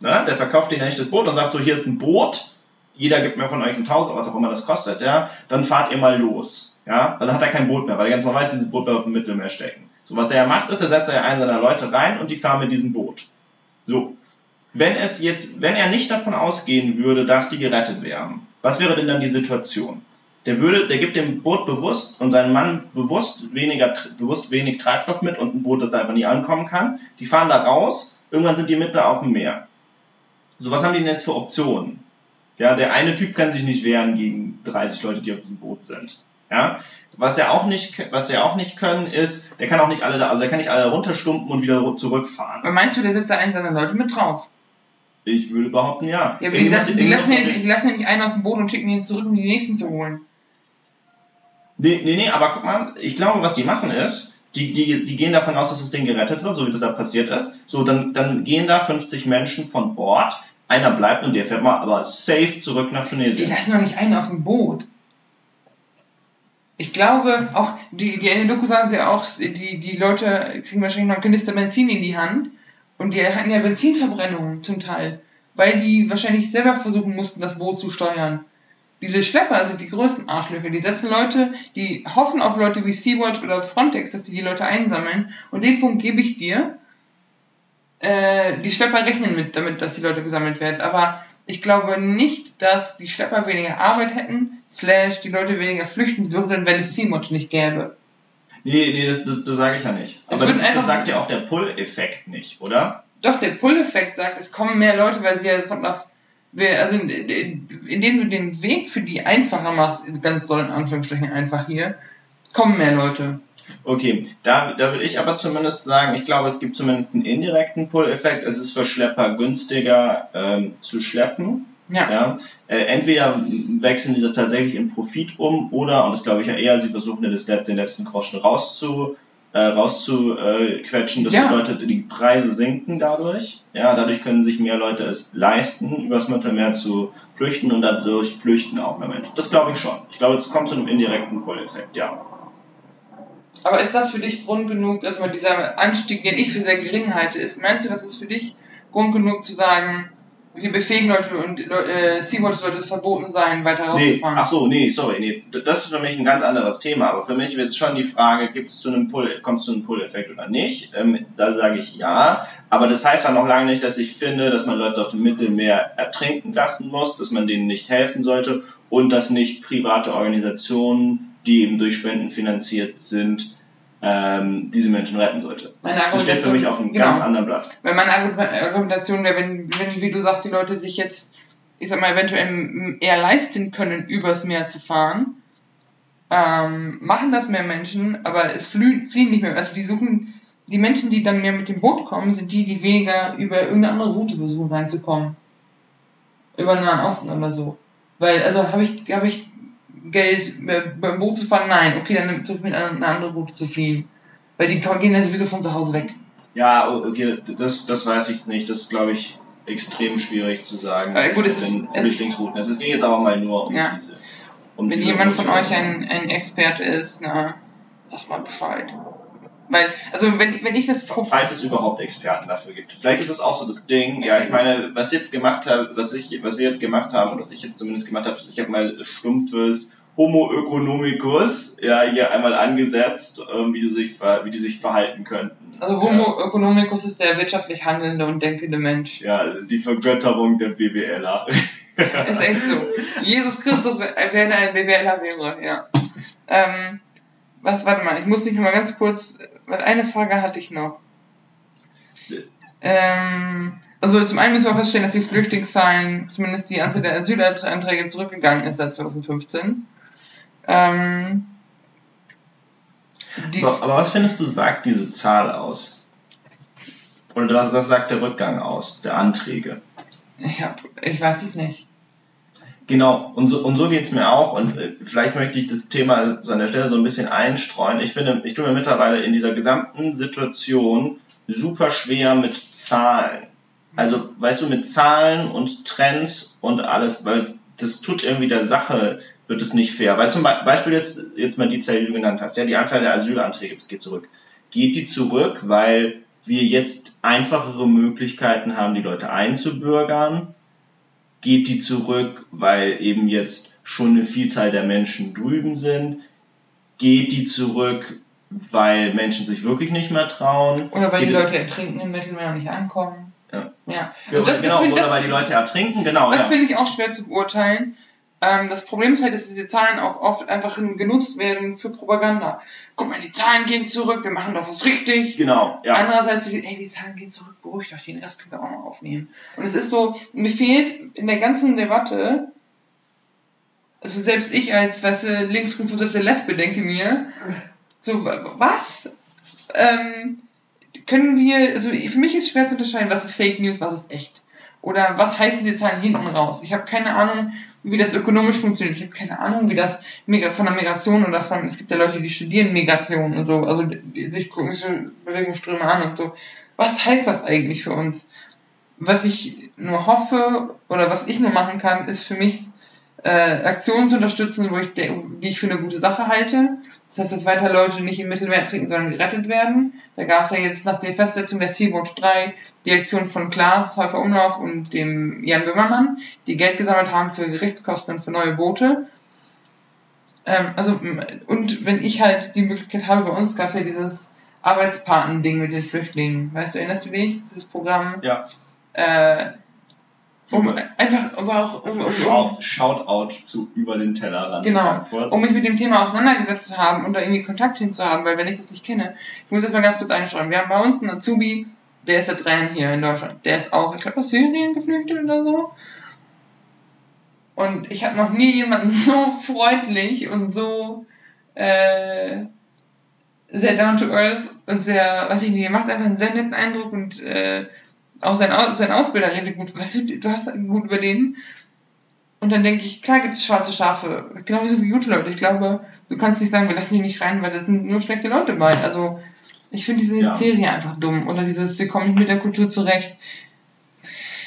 Na, der verkauft denen ja nicht das Boot und sagt so, hier ist ein Boot, jeder gibt mir von euch ein Tausend, was auch immer das kostet, ja, dann fahrt ihr mal los. Ja, dann hat er kein Boot mehr, weil er ganz normal weiß, dieses Boot wird auf dem Mittelmeer stecken. So, was der ja macht, ist, er setzt ja einen seiner Leute rein und die fahren mit diesem Boot. So. Wenn es jetzt, wenn er nicht davon ausgehen würde, dass die gerettet wären, was wäre denn dann die Situation? Der würde, der gibt dem Boot bewusst und seinem Mann bewusst weniger, bewusst wenig Treibstoff mit und ein Boot, das da einfach nie ankommen kann. Die fahren da raus, irgendwann sind die mit da auf dem Meer. So, was haben die denn jetzt für Optionen? Ja, der eine Typ kann sich nicht wehren gegen 30 Leute, die auf diesem Boot sind. Ja, was er auch nicht, was er auch nicht können, ist, der kann auch nicht alle da, also er kann nicht alle runterstumpen und wieder zurückfahren. Aber meinst du, der setzt da einen seiner Leute mit drauf? Ich würde behaupten, ja. Ja, aber die, lassen, die, lassen ja, die lassen ja nicht einen auf dem Boot und schicken ihn zurück, um die nächsten zu holen. Nee, nee, nee, aber guck mal, ich glaube, was die machen ist, die, die, die gehen davon aus, dass das Ding gerettet wird, so wie das da passiert ist. So, dann, dann gehen da 50 Menschen von Bord, einer bleibt und der fährt mal aber safe zurück nach Tunesien. Die lassen doch nicht einen auf dem Boot. Ich glaube, auch, die, die in der Doku sagen sie auch, die, die Leute kriegen wahrscheinlich noch ein Kanister Benzin in die Hand und die hatten ja Benzinverbrennungen zum Teil, weil die wahrscheinlich selber versuchen mussten, das Boot zu steuern. Diese Schlepper sind die größten Arschlöcher. Die setzen Leute, die hoffen auf Leute wie Sea-Watch oder Frontex, dass die die Leute einsammeln. Und den Punkt gebe ich dir. Äh, die Schlepper rechnen mit, damit, dass die Leute gesammelt werden. Aber ich glaube nicht, dass die Schlepper weniger Arbeit hätten, slash die Leute weniger flüchten würden, wenn es Sea-Watch nicht gäbe. Nee, nee, das, das, das sage ich ja nicht. Aber das, das sagt ja auch der Pull-Effekt nicht, oder? Doch, der Pull-Effekt sagt, es kommen mehr Leute, weil sie ja von auf also indem du den Weg für die einfacher machst, ganz doll in Anführungsstrichen einfach hier, kommen mehr Leute. Okay, da, da würde ich aber zumindest sagen, ich glaube, es gibt zumindest einen indirekten Pull-Effekt. Es ist für Schlepper günstiger ähm, zu schleppen. Ja. ja. Äh, entweder wechseln die das tatsächlich in Profit um oder, und das glaube ich ja eher, sie versuchen den letzten Groschen rauszu, äh, rauszuquetschen. Das ja. bedeutet, die Preise sinken dadurch. Ja, dadurch können sich mehr Leute es leisten, übers Mittelmeer zu flüchten und dadurch flüchten auch mehr Menschen. Das glaube ich schon. Ich glaube, es kommt zu einem indirekten Pull-Effekt, ja. Aber ist das für dich Grund genug, erstmal dieser Anstieg, den ich für sehr gering halte, ist? Meinst du, das ist für dich Grund genug zu sagen, wir befähigen Leute und äh, Sea-Watch sollte es verboten sein, weiter rauszufahren. Nee, ach so, nee, sorry, nee. Das ist für mich ein ganz anderes Thema. Aber für mich wird es schon die Frage, gibt es zu einem Pull, kommt es zu einem Pull-Effekt oder nicht? Ähm, da sage ich ja. Aber das heißt dann noch lange nicht, dass ich finde, dass man Leute auf dem Mittelmeer ertrinken lassen muss, dass man denen nicht helfen sollte und dass nicht private Organisationen, die eben durch Spenden finanziert sind, ähm, diese Menschen retten sollte. Meine das steht für mich auf einem genau. ganz anderen Blatt. Weil meine Argumentation wäre, wenn, wenn, wie du sagst, die Leute sich jetzt, ich sag mal, eventuell eher leisten können, übers Meer zu fahren, ähm, machen das mehr Menschen, aber es fliehen, fliehen nicht mehr. Also die suchen, die Menschen, die dann mehr mit dem Boot kommen, sind die, die weniger über irgendeine andere Route versuchen reinzukommen. Über den Nahen Osten oder so. Weil, also habe ich, habe ich Geld beim Boot zu fahren? Nein. Okay, dann versuche ich mit einer, einer anderen Route zu fliehen. Weil die gehen ja sowieso von zu Hause weg. Ja, okay, das, das weiß ich nicht. Das ist, glaube ich, extrem schwierig zu sagen. Äh, gut, es ist, Flüchtlingsrouten. Es ging jetzt aber mal nur um ja. diese. Um Wenn diese jemand von euch ein, ein Experte ist, na, sag mal Bescheid. Weil, also wenn, wenn ich das Falls es überhaupt Experten dafür gibt. Vielleicht ist es auch so das Ding, ja, ich meine, was jetzt gemacht habe, was ich, was wir jetzt gemacht haben, oder was ich jetzt zumindest gemacht habe, ich habe mal stumpfes Homo economicus ja, hier einmal angesetzt, ähm, wie, die sich, wie die sich verhalten könnten. Also Homo ja. economicus ist der wirtschaftlich handelnde und denkende Mensch. Ja, die Vergötterung der BWLer. ist echt so. Jesus Christus, wenn er ein BWLer wäre, ja. Ähm, was, warte mal, ich muss nicht mal ganz kurz, weil eine Frage hatte ich noch. Ähm, also zum einen müssen wir feststellen, dass die Flüchtlingszahlen, zumindest die Anzahl der Asylanträge zurückgegangen ist seit 2015. Ähm, aber, aber, was findest du, sagt diese Zahl aus? Oder was, was sagt der Rückgang aus, der Anträge? Ich, hab, ich weiß es nicht. Genau, und so, und so geht es mir auch. Und äh, vielleicht möchte ich das Thema so an der Stelle so ein bisschen einstreuen. Ich finde, ich tue mir mittlerweile in dieser gesamten Situation super schwer mit Zahlen. Also, weißt du, mit Zahlen und Trends und alles, weil das tut irgendwie der Sache, wird es nicht fair. Weil zum Beispiel jetzt, jetzt mal die Zahl, die du genannt hast, ja, die Anzahl der Asylanträge geht zurück. Geht die zurück, weil wir jetzt einfachere Möglichkeiten haben, die Leute einzubürgern? geht die zurück, weil eben jetzt schon eine Vielzahl der Menschen drüben sind? Geht die zurück, weil Menschen sich wirklich nicht mehr trauen? Oder weil geht die Leute ertrinken im Mittelmeer und nicht ankommen? Ja. ja. Also das, genau, das oder weil die Leute ertrinken, genau. Das ja. finde ich auch schwer zu beurteilen. Ähm, das Problem ist halt, dass diese Zahlen auch oft einfach genutzt werden für Propaganda. Guck mal, die Zahlen gehen zurück, wir machen doch was richtig. Genau, ja. Andererseits, ey, die Zahlen gehen zurück, beruhigt euch, den Rest können wir auch noch aufnehmen. Und es ist so, mir fehlt in der ganzen Debatte, also selbst ich als, weißt du, linksgrün versiffte Lesbe denke mir, so, was? Ähm, können wir, also für mich ist schwer zu unterscheiden, was ist Fake News, was ist echt. Oder was heißen diese Zahlen hinten raus? Ich habe keine Ahnung, wie das ökonomisch funktioniert. Ich habe keine Ahnung, wie das von der Migration oder von, es gibt ja Leute, die studieren Migration und so, also sich sich Bewegungsströme an und so. Was heißt das eigentlich für uns? Was ich nur hoffe oder was ich nur machen kann, ist für mich äh, Aktionen zu unterstützen, wo ich die ich für eine gute Sache halte. Das heißt, dass weiter Leute nicht im Mittelmeer trinken, sondern gerettet werden. Da gab es ja jetzt nach der Festsetzung der Sea-Watch 3 die Aktion von Klaas Häufer Umlauf und dem Jan Böhmermann, die Geld gesammelt haben für Gerichtskosten und für neue Boote. Ähm, also, und wenn ich halt die Möglichkeit habe, bei uns gab es ja dieses Arbeitspaten-Ding mit den Flüchtlingen. Weißt du, erinnerst du dich? Dieses Programm? Ja. Äh, um einfach, aber auch um, um, um Shoutout zu über den Tellerrand. Genau. Um mich mit dem Thema auseinandergesetzt zu haben und da irgendwie Kontakt hinzuhaben, weil wenn ich das nicht kenne, ich muss das mal ganz kurz einschreiben. Wir haben bei uns einen Azubi, der ist seit drei Jahren hier in Deutschland. Der ist auch, ich glaube, aus Syrien geflüchtet oder so. Und ich habe noch nie jemanden so freundlich und so äh, sehr down to earth und sehr, weiß ich nicht, macht einfach einen sehr netten Eindruck und äh, auch sein, sein Ausbilder redet gut, weißt du, du hast gut über den. Und dann denke ich, klar gibt es schwarze Schafe, genauso wie gute Leute. Ich glaube, du kannst nicht sagen, wir lassen die nicht rein, weil da sind nur schlechte Leute bei. Also, ich finde diese ja. Serie einfach dumm. Oder dieses, wir kommen nicht mit der Kultur zurecht.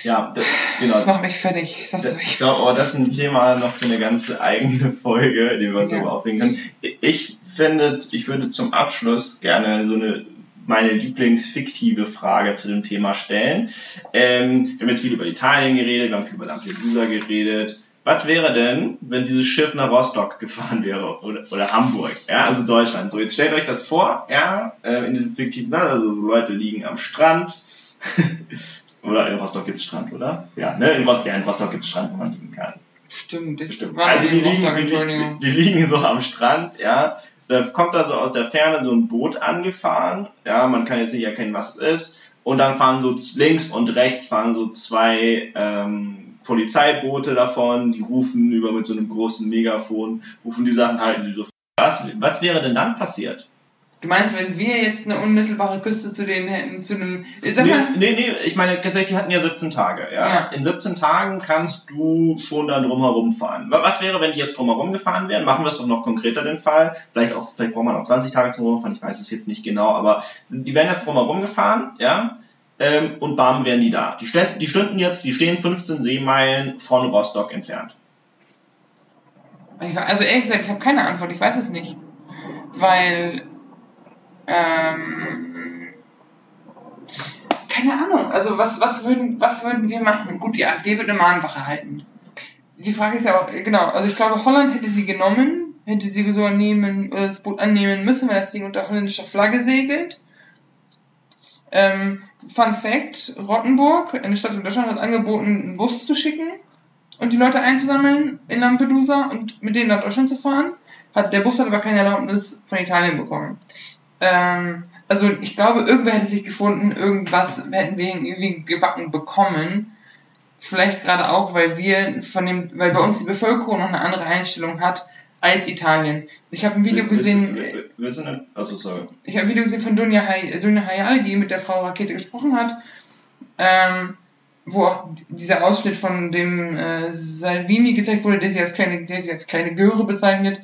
Ja, das, genau. Das macht mich fertig. Ich, ich glaube, aber das ist ein Thema noch für eine ganze eigene Folge, die wir uns ja. aber aufregen können. Ich finde, ich würde zum Abschluss gerne so eine meine Lieblingsfiktive Frage zu dem Thema stellen. Ähm, wir haben jetzt viel über Italien geredet, wir haben viel über Lampedusa geredet. Was wäre denn, wenn dieses Schiff nach Rostock gefahren wäre oder, oder Hamburg, ja, also Deutschland? So, jetzt stellt euch das vor, ja, äh, in diesem fiktiven Land, also Leute liegen am Strand. oder in Rostock gibt es Strand, oder? Ja, ne, in Rostock, ja, in Rostock gibt es Strand, wo man liegen kann. Stimmt, stimmt. Also die liegen, die, die, liegen so am Strand, ja, da kommt da so aus der Ferne so ein Boot angefahren. Ja, man kann jetzt nicht erkennen, was es ist. Und dann fahren so links und rechts fahren so zwei ähm, Polizeiboote davon, die rufen über mit so einem großen Megafon, rufen die Sachen halt, die so. Was, was wäre denn dann passiert? Du meinst, wenn wir jetzt eine unmittelbare Küste zu denen hätten, zu einem. Sag nee, mal, nee, nee, ich meine, tatsächlich, die hatten ja 17 Tage, ja? ja. In 17 Tagen kannst du schon da drumherum fahren. Was wäre, wenn die jetzt drumherum gefahren wären? Machen wir es doch noch konkreter den Fall. Vielleicht auch, vielleicht braucht man auch 20 Tage drumherum fahren, ich weiß es jetzt nicht genau, aber die wären jetzt drumherum gefahren, ja? Ähm, und bam, wären die da. Die, ständ, die stünden jetzt, die stehen 15 Seemeilen von Rostock entfernt. Also ehrlich gesagt, ich habe keine Antwort, ich weiß es nicht. Weil ähm, keine Ahnung, also was, was, würden, was würden wir machen? Gut, die AfD wird eine Mahnwache halten. Die Frage ist ja auch, genau, also ich glaube, Holland hätte sie genommen, hätte sie so nehmen, oder das Boot annehmen müssen, wenn das Ding unter holländischer Flagge segelt. Ähm, Fun Fact, Rottenburg, eine Stadt in Deutschland, hat angeboten, einen Bus zu schicken und die Leute einzusammeln in Lampedusa und mit denen nach Deutschland zu fahren. Hat, der Bus hat aber keine Erlaubnis von Italien bekommen. Ähm, also ich glaube, irgendwer hätte sich gefunden, irgendwas hätten wir irgendwie gebacken bekommen. Vielleicht gerade auch, weil wir von dem, weil bei uns die Bevölkerung noch eine andere Einstellung hat als Italien. Ich habe ein Video gesehen. Wir, wir sind, also sorry. Ich habe ein Video gesehen von Dunja, Hay, Dunja Hayal, die mit der Frau Rakete gesprochen hat, ähm, wo auch dieser Ausschnitt von dem äh, Salvini gezeigt wurde, der sie als kleine, der sie als kleine Göre bezeichnet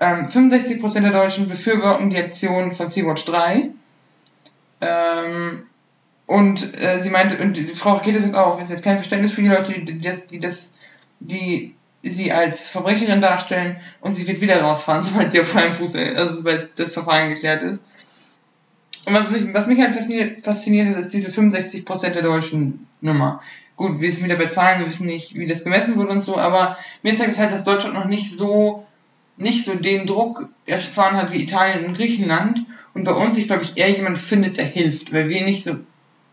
ähm, 65% der Deutschen befürworten die Aktion von Sea-Watch 3. Ähm, und äh, sie meinte, und die Frau Rakete sagt auch, es hat kein Verständnis für die Leute, die das, die das, die sie als Verbrecherin darstellen und sie wird wieder rausfahren, sobald sie auf freiem Fuß, also sobald das Verfahren geklärt ist. Und was mich, was mich halt fasziniert, fasziniert ist diese 65% der deutschen Nummer. Gut, wir wissen wieder bei Zahlen, wir wissen nicht, wie das gemessen wird und so, aber mir zeigt es halt, dass Deutschland noch nicht so nicht so den Druck erfahren hat wie Italien und Griechenland und bei uns, ich glaube ich, eher jemand findet, der hilft, weil wir nicht so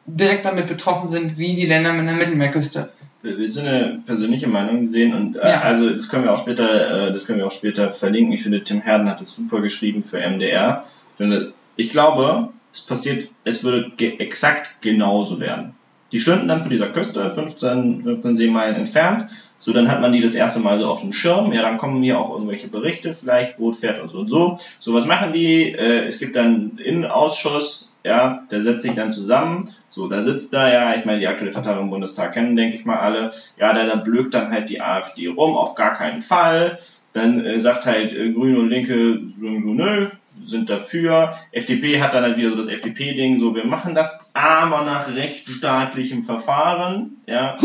direkt damit betroffen sind wie die Länder mit der Mittelmeerküste. wir sind eine persönliche Meinung sehen und äh, Ja. also das können wir auch später, äh, das können wir auch später verlinken. Ich finde, Tim Herden hat es super geschrieben für MDR. Ich finde, ich glaube, es passiert, es würde ge exakt genauso werden. Die stünden dann vor dieser Küste, 15, 15 Seemeilen entfernt. So, dann hat man die das erste Mal so auf dem Schirm. Ja, dann kommen hier auch irgendwelche Berichte, vielleicht Boot fährt und so und so. So, was machen die? Äh, es gibt dann einen Innenausschuss, ja, der setzt sich dann zusammen. So, da sitzt da, ja, ich meine, die aktuelle Verteilung im Bundestag kennen, denke ich mal alle. Ja, da, da blökt dann halt die AfD rum, auf gar keinen Fall. Dann äh, sagt halt äh, Grüne und Linke so, nö, sind dafür. FDP hat dann halt wieder so das FDP-Ding, so, wir machen das aber nach rechtsstaatlichem Verfahren, ja.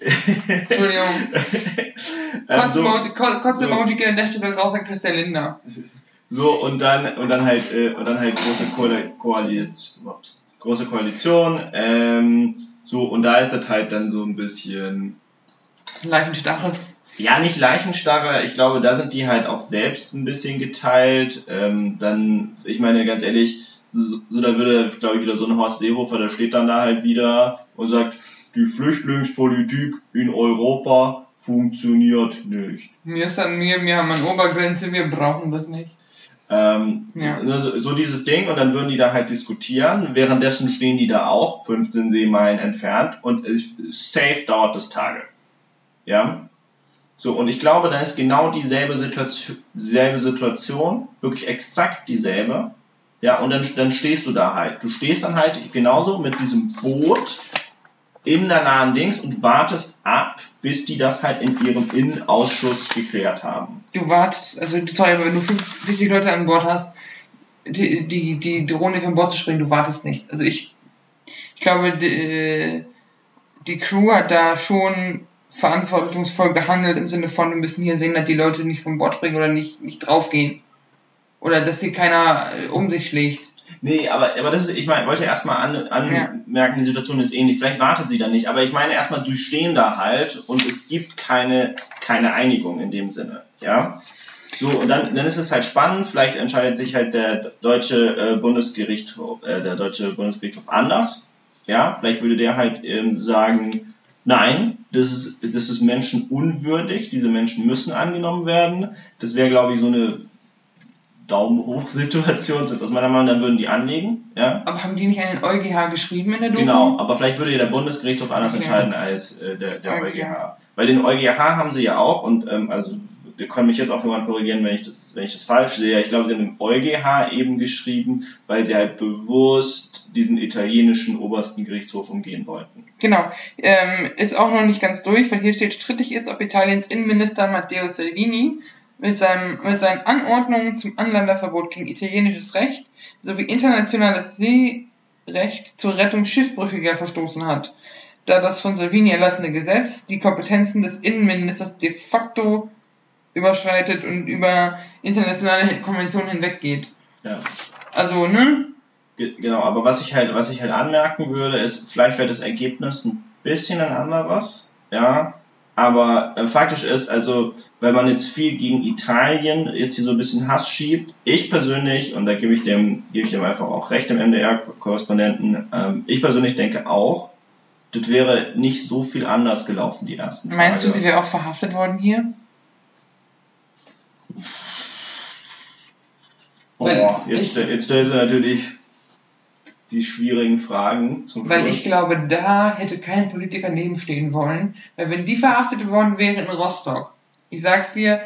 Entschuldigung. Ähm, so, Kotz-Emoji Kotz- so. Geht an der Stelle raus an Christian Lindner. so, und dann, und dann halt, äh, und dann halt große Koali- Koalition, große Koalition, ähm, so, und da ist das halt dann so ein bisschen, Leichenstache. Ja, nicht Leichenstarre. Ich glaube, da sind die halt auch selbst ein bisschen geteilt. Ähm, dann, ich meine, ganz ehrlich, so, so da würde, glaube ich, wieder so ein Horst Seehofer, der steht dann da halt wieder und sagt, die Flüchtlingspolitik in Europa funktioniert nicht. Mir ist an mir, wir haben eine Obergrenze, wir brauchen das nicht. Ähm, Ja. so, so dieses Ding und dann würden die da halt diskutieren. Währenddessen stehen die da auch 15 Seemeilen entfernt und es- safe dauert das Tage. Ja. So, und ich glaube, da ist genau dieselbe Situation, dieselbe Situation, wirklich exakt dieselbe. Ja, und dann, dann stehst du da halt. Du stehst dann halt genauso mit diesem Boot in der nahen Dings und wartest ab, bis die das halt in ihrem Innenausschuss geklärt haben. Du wartest, also sorry, aber wenn du 50 Leute an Bord hast, die, die, die drohen dir von Bord zu springen, du wartest nicht. Also ich, ich glaube, die, äh, die Crew hat da schon verantwortungsvoll gehandelt im Sinne von, wir müssen hier sehen, dass die Leute nicht vom Bord springen oder nicht, nicht draufgehen. Oder dass hier keiner äh, um sich schlägt. Nee, aber, aber das ist, ich meine, wollte erstmal an, anmerken, die Situation ist ähnlich. Vielleicht wartet sie dann nicht, aber ich meine erstmal, die stehen da halt und es gibt keine, keine Einigung in dem Sinne, ja. So, und dann, dann ist es halt spannend, vielleicht entscheidet sich halt der deutsche äh, Bundesgerichtshof, äh, der deutsche Bundesgerichtshof anders, ja. Vielleicht würde der halt ähm, sagen, nein, das ist, das ist menschenunwürdig, diese Menschen müssen angenommen werden. Das wäre, glaube ich, so eine Daumen hoch Situation sind aus meiner Meinung, dann würden die anlegen, ja. Aber haben die nicht einen EuGH geschrieben in der Doku? Genau, aber vielleicht würde ja der Bundesgerichtshof anders Ja. entscheiden als äh, der, der EuGH. EuGH. Weil den EuGH haben sie ja auch und ähm, also wir können mich jetzt auch jemand korrigieren, wenn ich das, wenn ich das falsch sehe. Ich glaube, sie haben den EuGH eben geschrieben, weil sie halt bewusst diesen italienischen obersten Gerichtshof umgehen wollten. Genau. Ähm, ist auch noch nicht ganz durch, weil hier steht, strittig ist, ob Italiens Innenminister Matteo Salvini mit, seinem, mit seinen Anordnungen zum Anlanderverbot gegen italienisches Recht sowie internationales Seerecht zur Rettung Schiffbrüchiger verstoßen hat, da das von Salvini erlassene Gesetz die Kompetenzen des Innenministers de facto überschreitet und über internationale Konventionen hinweggeht. Ja. Also, ne? Ge- Genau, aber was ich halt, was ich halt anmerken würde, ist, vielleicht wäre das Ergebnis ein bisschen ein anderes, ja. Aber äh, faktisch ist, also, wenn man jetzt viel gegen Italien jetzt hier so ein bisschen Hass schiebt, ich persönlich, und da gebe ich dem, gebe ich dem einfach auch recht, dem MDR-Korrespondenten, ähm, ich persönlich denke auch, das wäre nicht so viel anders gelaufen die ersten Tage. Meinst du, sie wäre auch verhaftet worden hier? Boah, jetzt, jetzt stellst du natürlich die schwierigen Fragen zum Weil Schluss. ich glaube, da hätte kein Politiker nebenstehen wollen. Weil wenn die verhaftet worden wäre in Rostock, ich sag's dir,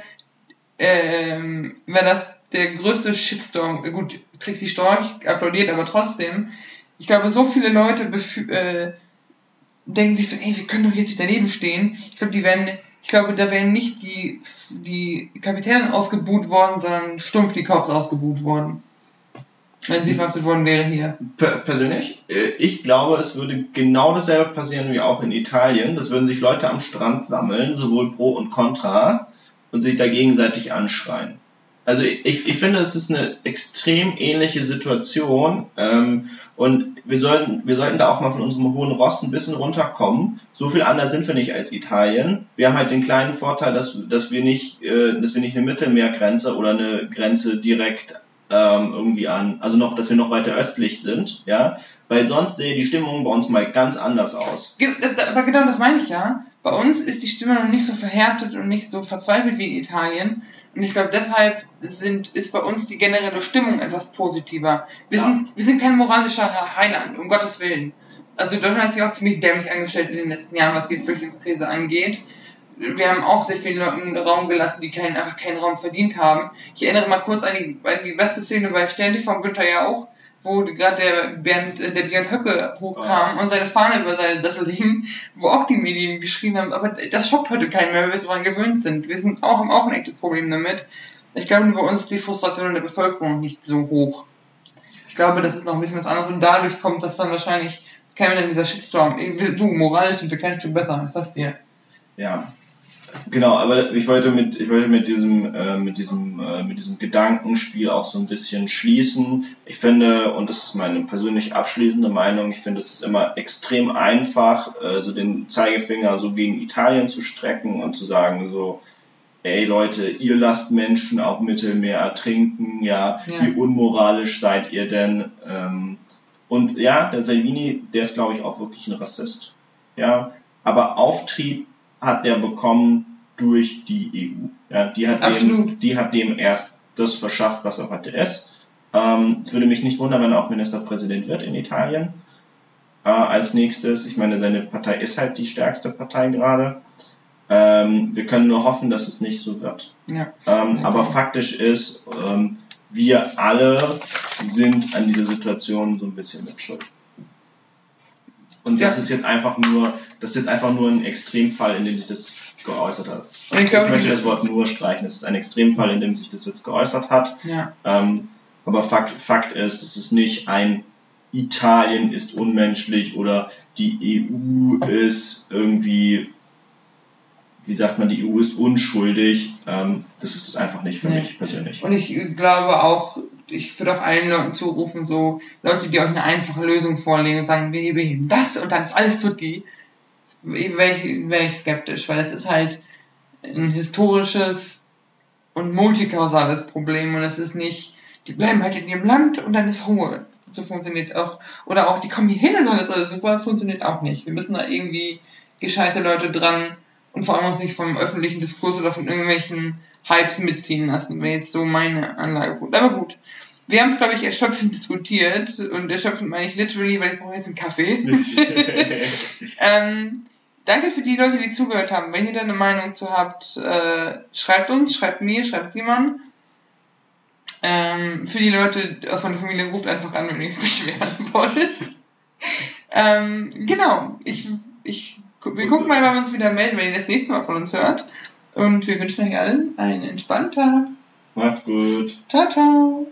ähm, wäre das der größte Shitstorm. Gut, Trixie Storch applaudiert, aber trotzdem. Ich glaube, so viele Leute äh, denken sich so, ey, wir können doch jetzt nicht daneben stehen. Ich glaube, die werden, ich glaube, da wären nicht die, die Kapitäne ausgebuht worden, sondern stumpf die Cops ausgebuht worden. Wenn sie verhaftet worden wäre hier. Per persönlich, äh, ich glaube, es würde genau dasselbe passieren wie auch in Italien. Das würden sich Leute am Strand sammeln, sowohl pro und contra, und sich da gegenseitig anschreien. Also ich, ich finde, es ist eine extrem ähnliche Situation ähm, und wir sollten, wir sollten da auch mal von unserem hohen Ross ein bisschen runterkommen. So viel anders sind wir nicht als Italien. Wir haben halt den kleinen Vorteil, dass, dass wir nicht, äh, dass wir nicht eine Mittelmeergrenze oder eine Grenze direkt ähm, irgendwie an, also noch, dass wir noch weiter östlich sind, ja, weil sonst sehe die Stimmung bei uns mal ganz anders aus. Aber genau das meine ich ja. Bei uns ist die Stimmung noch nicht so verhärtet und nicht so verzweifelt wie in Italien. Und ich glaube, deshalb sind, ist bei uns die generelle Stimmung etwas positiver. Wir, ja. sind, wir sind kein moralischer Heiland, um Gottes Willen. Also Deutschland hat sich auch ziemlich dämlich angestellt in den letzten Jahren, was die Flüchtlingskrise angeht. Wir haben auch sehr vielen Leuten Raum gelassen, die keinen, einfach keinen Raum verdient haben. Ich erinnere mal kurz an die, an die beste Szene bei Stern von Günther ja auch, wo gerade der Bernd, der Björn Höcke hochkam oh. und seine Fahne über seine Sessel hing, wo auch die Medien geschrieben haben, aber das schockt heute keinen mehr, weil wir es daran gewöhnt sind. Wir sind auch, haben auch ein echtes Problem damit. Ich glaube, bei uns ist die Frustration in der Bevölkerung nicht so hoch. Ich glaube, das ist noch ein bisschen was anderes und dadurch kommt das dann wahrscheinlich, kein dann dieser Shitstorm. Du, moralisch und du kennst du besser, was das dir? Ja, Genau, aber ich wollte mit, ich wollte mit diesem, äh, mit diesem, äh, mit diesem Gedankenspiel auch so ein bisschen schließen. Ich finde, und das ist meine persönlich abschließende Meinung, ich finde, es ist immer extrem einfach, äh, so den Zeigefinger so gegen Italien zu strecken und zu sagen so, ey Leute, ihr lasst Menschen auch Mittelmeer ertrinken, ja, ja. wie unmoralisch seid ihr denn? Ähm, und ja, der Salvini, der ist glaube ich auch wirklich ein Rassist, ja, aber Auftrieb hat der bekommen durch die EU. Ja, die, hat dem, die hat dem erst das verschafft, was er heute ist. Ähm, es würde mich nicht wundern, wenn er auch Ministerpräsident wird in Italien. Äh, als nächstes, ich meine, seine Partei ist halt die stärkste Partei gerade. Ähm, wir können nur hoffen, dass es nicht so wird. Ja. Ähm, aber faktisch ist, ähm, wir alle sind an dieser Situation so ein bisschen mit Schuld. Und das ist jetzt einfach nur, das ist jetzt einfach nur ein Extremfall, in dem sich das geäußert hat. Und ich, glaub, ich möchte das Wort nur streichen. Es ist ein Extremfall, in dem sich das jetzt geäußert hat. Ja. Ähm, aber Fakt, Fakt ist, es ist nicht ein Italien ist unmenschlich oder die EU ist irgendwie, wie sagt man, die EU ist unschuldig. Ähm, das ist es einfach nicht für nee. mich persönlich. Und ich glaube auch, ich würde auch allen Leuten zurufen, so Leute, die euch eine einfache Lösung vorlegen und sagen, wir beheben das und dann ist alles tutti, wäre ich, wär ich skeptisch, weil es ist halt ein historisches und multikausales Problem und es ist nicht, die bleiben halt in ihrem Land und dann ist Ruhe. So funktioniert auch, oder auch, die kommen hier hin und dann ist alles super, funktioniert auch nicht. Wir müssen da irgendwie gescheite Leute dran und vor allem uns nicht vom öffentlichen Diskurs oder von irgendwelchen Hypes mitziehen lassen, wäre jetzt so meine Anlage gut. Aber gut. Wir haben es, glaube ich, erschöpfend diskutiert und erschöpfend meine ich literally, weil ich brauche jetzt einen Kaffee. ähm, danke für die Leute, die zugehört haben. Wenn ihr da eine Meinung zu habt, äh, schreibt uns, schreibt mir, schreibt Simon. Ähm, für die Leute von der Familie ruft einfach an, wenn ihr euch beschweren wollt. ähm, genau, ich, ich, wir gucken mal, wann wir uns wieder melden, wenn ihr das nächste Mal von uns hört. Und wir wünschen euch allen einen entspannten Tag. Macht's gut. Ciao, ciao.